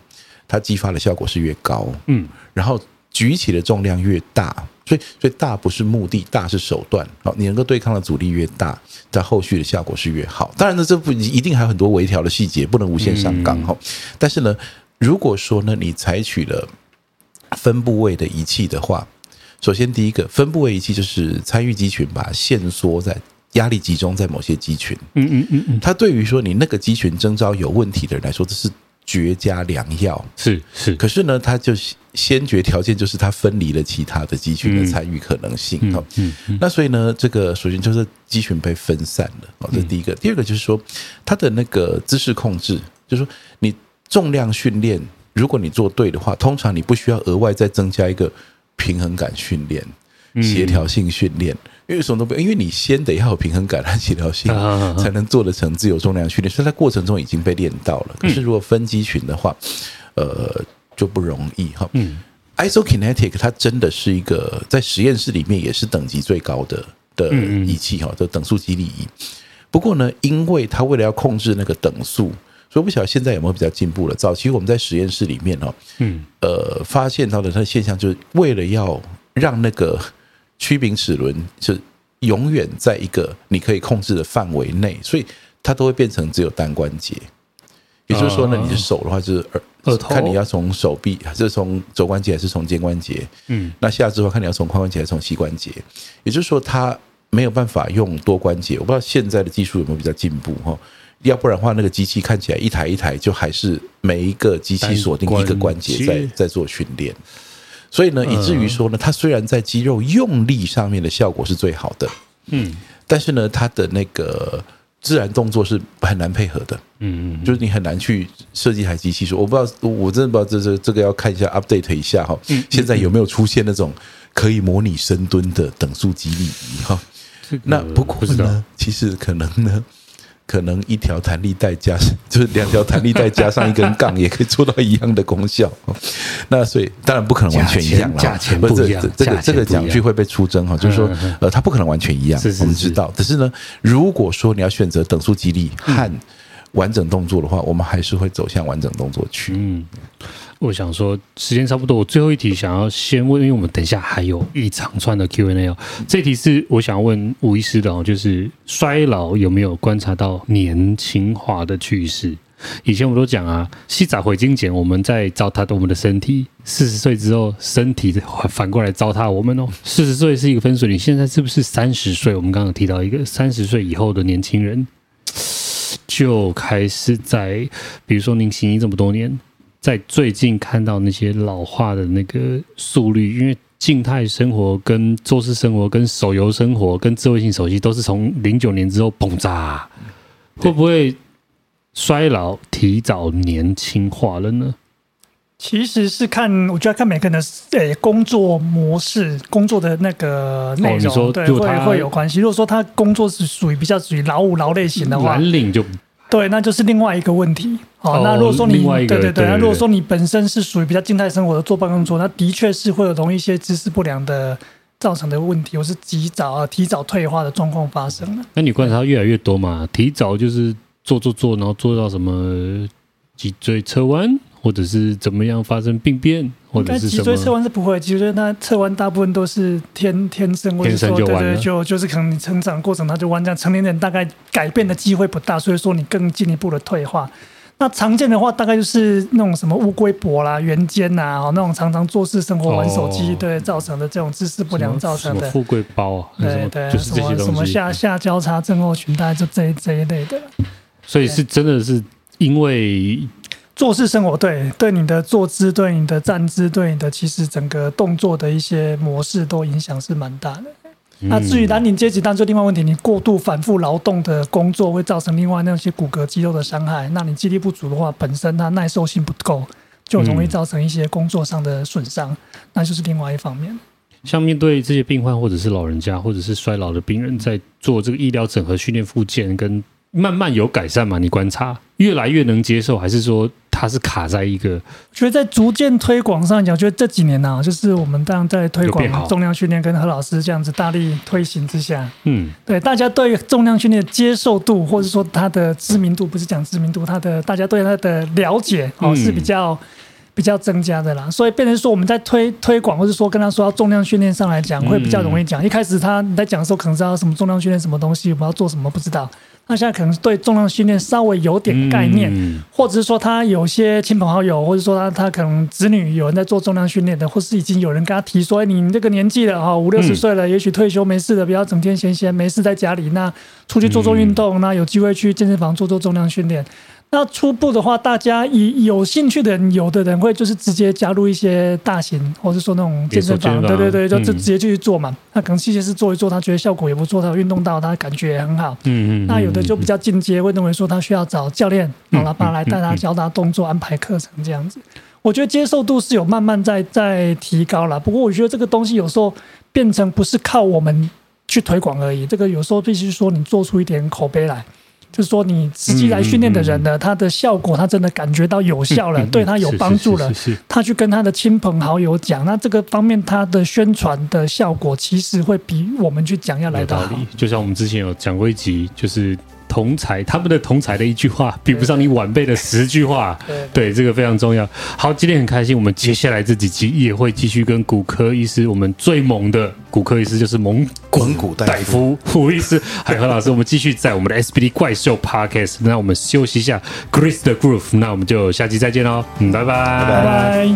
[SPEAKER 2] 它激发的效果是越高。嗯，然后举起的重量越大，所以所以大不是目的，大是手段。好，你能够对抗的阻力越大，在后续的效果是越好。当然呢，这不一定还有很多微调的细节，不能无限上纲哈。但是呢，如果说呢，你采取了分部位的仪器的话，首先第一个分部位仪器就是参与肌群，把限缩在压力集中在某些肌群。嗯嗯嗯嗯，它对于说你那个肌群征召有问题的人来说，这是。绝佳良药
[SPEAKER 1] 是是，
[SPEAKER 2] 可是呢，它就先决条件就是它分离了其他的肌群的参与可能性哈。嗯，那所以呢，这个首先就是肌群被分散了哦，这是第一个。第二个就是说，它的那个姿势控制，就是说你重量训练，如果你做对的话，通常你不需要额外再增加一个平衡感训练、协调性训练。因为什么都不，因为你先得要有平衡感和协调性，才能做得成自由重量训练。所以在过程中已经被练到了。可是如果分肌群的话，呃，就不容易哈。嗯，Isokinetic 它真的是一个在实验室里面也是等级最高的的仪器哈，的等速肌力仪。不过呢，因为它为了要控制那个等速，所以不晓得现在有没有比较进步了。早期我们在实验室里面哈，嗯，呃，发现到的它的现象就是为了要让那个。曲柄齿轮是永远在一个你可以控制的范围内，所以它都会变成只有单关节。也就是说呢，你的手的话就是耳，看你要从手臂还是从肘关节还是从肩关节。嗯，那下肢的话看你要从髋关节还是从膝关节。也就是说，它没有办法用多关节。我不知道现在的技术有没有比较进步哈？要不然的话，那个机器看起来一台一台，就还是每一个机器锁定一个关节在在做训练。所以呢，以至于说呢，它虽然在肌肉用力上面的效果是最好的，嗯，但是呢，它的那个自然动作是很难配合的，嗯嗯，就是你很难去设计一台机器说，我不知道，我真的不知道这这这个要看一下 update 一下哈，现在有没有出现那种可以模拟深蹲的等速肌力仪哈？那不过呢，其实可能呢。可能一条弹力带加 就是两条弹力带加上一根杠，也可以做到一样的功效。那所以当然不可能完全一样了，价钱不一样。这个这个讲句会被出征哈，就是说呃，它不可能完全一样。我们知道，可是呢，如果说你要选择等速肌力和完整动作的话，我们还是会走向完整动作去。嗯。
[SPEAKER 1] 我想说，时间差不多，我最后一题想要先问，因为我们等一下还有一长串的 Q&A 哦。这题是我想问吴医师的哦，就是衰老有没有观察到年轻化的趋势？以前我们都讲啊，洗澡回精简，我们在糟蹋我们的身体。四十岁之后，身体反过来糟蹋我们哦。四十岁是一个分水岭，现在是不是三十岁？我们刚刚提到一个三十岁以后的年轻人，就开始在，比如说您行医这么多年。在最近看到那些老化的那个速率，因为静态生活、跟做事生活、跟手游生活、跟智慧型手机都是从零九年之后爆炸，会不会衰老提早年轻化了呢？
[SPEAKER 3] 其实是看，我觉得看每个人的诶工作模式、工作的那个内容，对，会会有关系。如果说他工作是属于比较属于劳务劳类型的话，
[SPEAKER 1] 蓝领就。
[SPEAKER 3] 对，那就是另外一个问题。好，那如果说你对对对，那如果说你本身是属于比较静态生活的坐办公桌，那的确是会有容易一些姿势不良的造成的问题，或是及早啊提早退化的状况发生了。
[SPEAKER 1] 那你观察越来越多嘛？提早就是坐坐坐，然后坐到什么脊椎侧弯。或者是怎么样发生病变，或者是脊椎侧弯是不会，脊椎它侧弯大部分都是天天生，或者说对对，就就是可能你成长过程它就弯这样，成年人大概改变的机会不大，所以说你更进一步的退化。那常见的话，大概就是那种什么乌龟脖啦、圆肩呐，哦，那种常常做事生活玩手机对造成的这种姿势不良造成的。富贵包啊，
[SPEAKER 3] 对对，什么什么下下交叉症候群，大概就这这一类的。
[SPEAKER 1] 所以是真的是因为。
[SPEAKER 3] 坐式生活对对你的坐姿、对你的站姿、对你的其实整个动作的一些模式都影响是蛮大的。嗯、那至于蓝领阶级，当然就另外问题，你过度反复劳动的工作会造成另外那些骨骼肌肉的伤害。那你肌力不足的话，本身它耐受性不够，就容易造成一些工作上的损伤，嗯、那就是另外一方面。
[SPEAKER 1] 像面对这些病患，或者是老人家，或者是衰老的病人，在做这个医疗整合训练、复健跟。慢慢有改善吗？你观察越来越能接受，还是说它是卡在一个？我
[SPEAKER 3] 觉得在逐渐推广上讲，觉得这几年呢、啊，就是我们当然在推广重量训练，跟何老师这样子大力推行之下，嗯，对大家对重量训练的接受度，或者说它的知名度，不是讲知名度，它的大家对它的了解哦是比较比较增加的啦。所以变成说我们在推推广，或者说跟他说要重量训练上来讲，会比较容易讲。一开始他你在讲的时候，可能知道什么重量训练什么东西，我们要做什么不知道。那现在可能对重量训练稍微有点概念，嗯、或者是说他有些亲朋好友，或者说他他可能子女有人在做重量训练的，或是已经有人跟他提说，哎，你这个年纪了哈，五六十岁了，嗯、也许退休没事的，不要整天闲闲没事在家里，那出去做做运动，嗯、那有机会去健身房做做重量训练。那初步的话，大家以有兴趣的人，有的人会就是直接加入一些大型，或者说那种健身房，对对对，就就直接去做嘛。嗯、那可能器械师做一做，他觉得效果也不错，他有运动到，他感觉也很好。嗯嗯。那有的就比较进阶，会认为说他需要找教练，好了，帮他来带他教他动作，安排课程这样子。我觉得接受度是有慢慢在在提高了。不过我觉得这个东西有时候变成不是靠我们去推广而已，这个有时候必须说你做出一点口碑来。就是说，你实际来训练的人呢，他的效果，他真的感觉到有效了，对他有帮助了，他去跟他的亲朋好友讲，那这个方面他的宣传的效果，其实会比我们去讲要来得好。
[SPEAKER 1] 就像我们之前有讲过一集，就是。同才，他们的同才的一句话比不上你晚辈的十句话。对，对，对，对，这个非常重要。好，今天很开心，我们接下来这几集也会继续跟骨科医师，我们最猛的骨科医师就是蒙古大夫胡医师，还有何老师，我们继续在我们的 SBD 怪兽 Podcast。那我们休息一下，Grease the Groove，那我们就下期再见喽，嗯，拜拜，拜
[SPEAKER 3] 拜。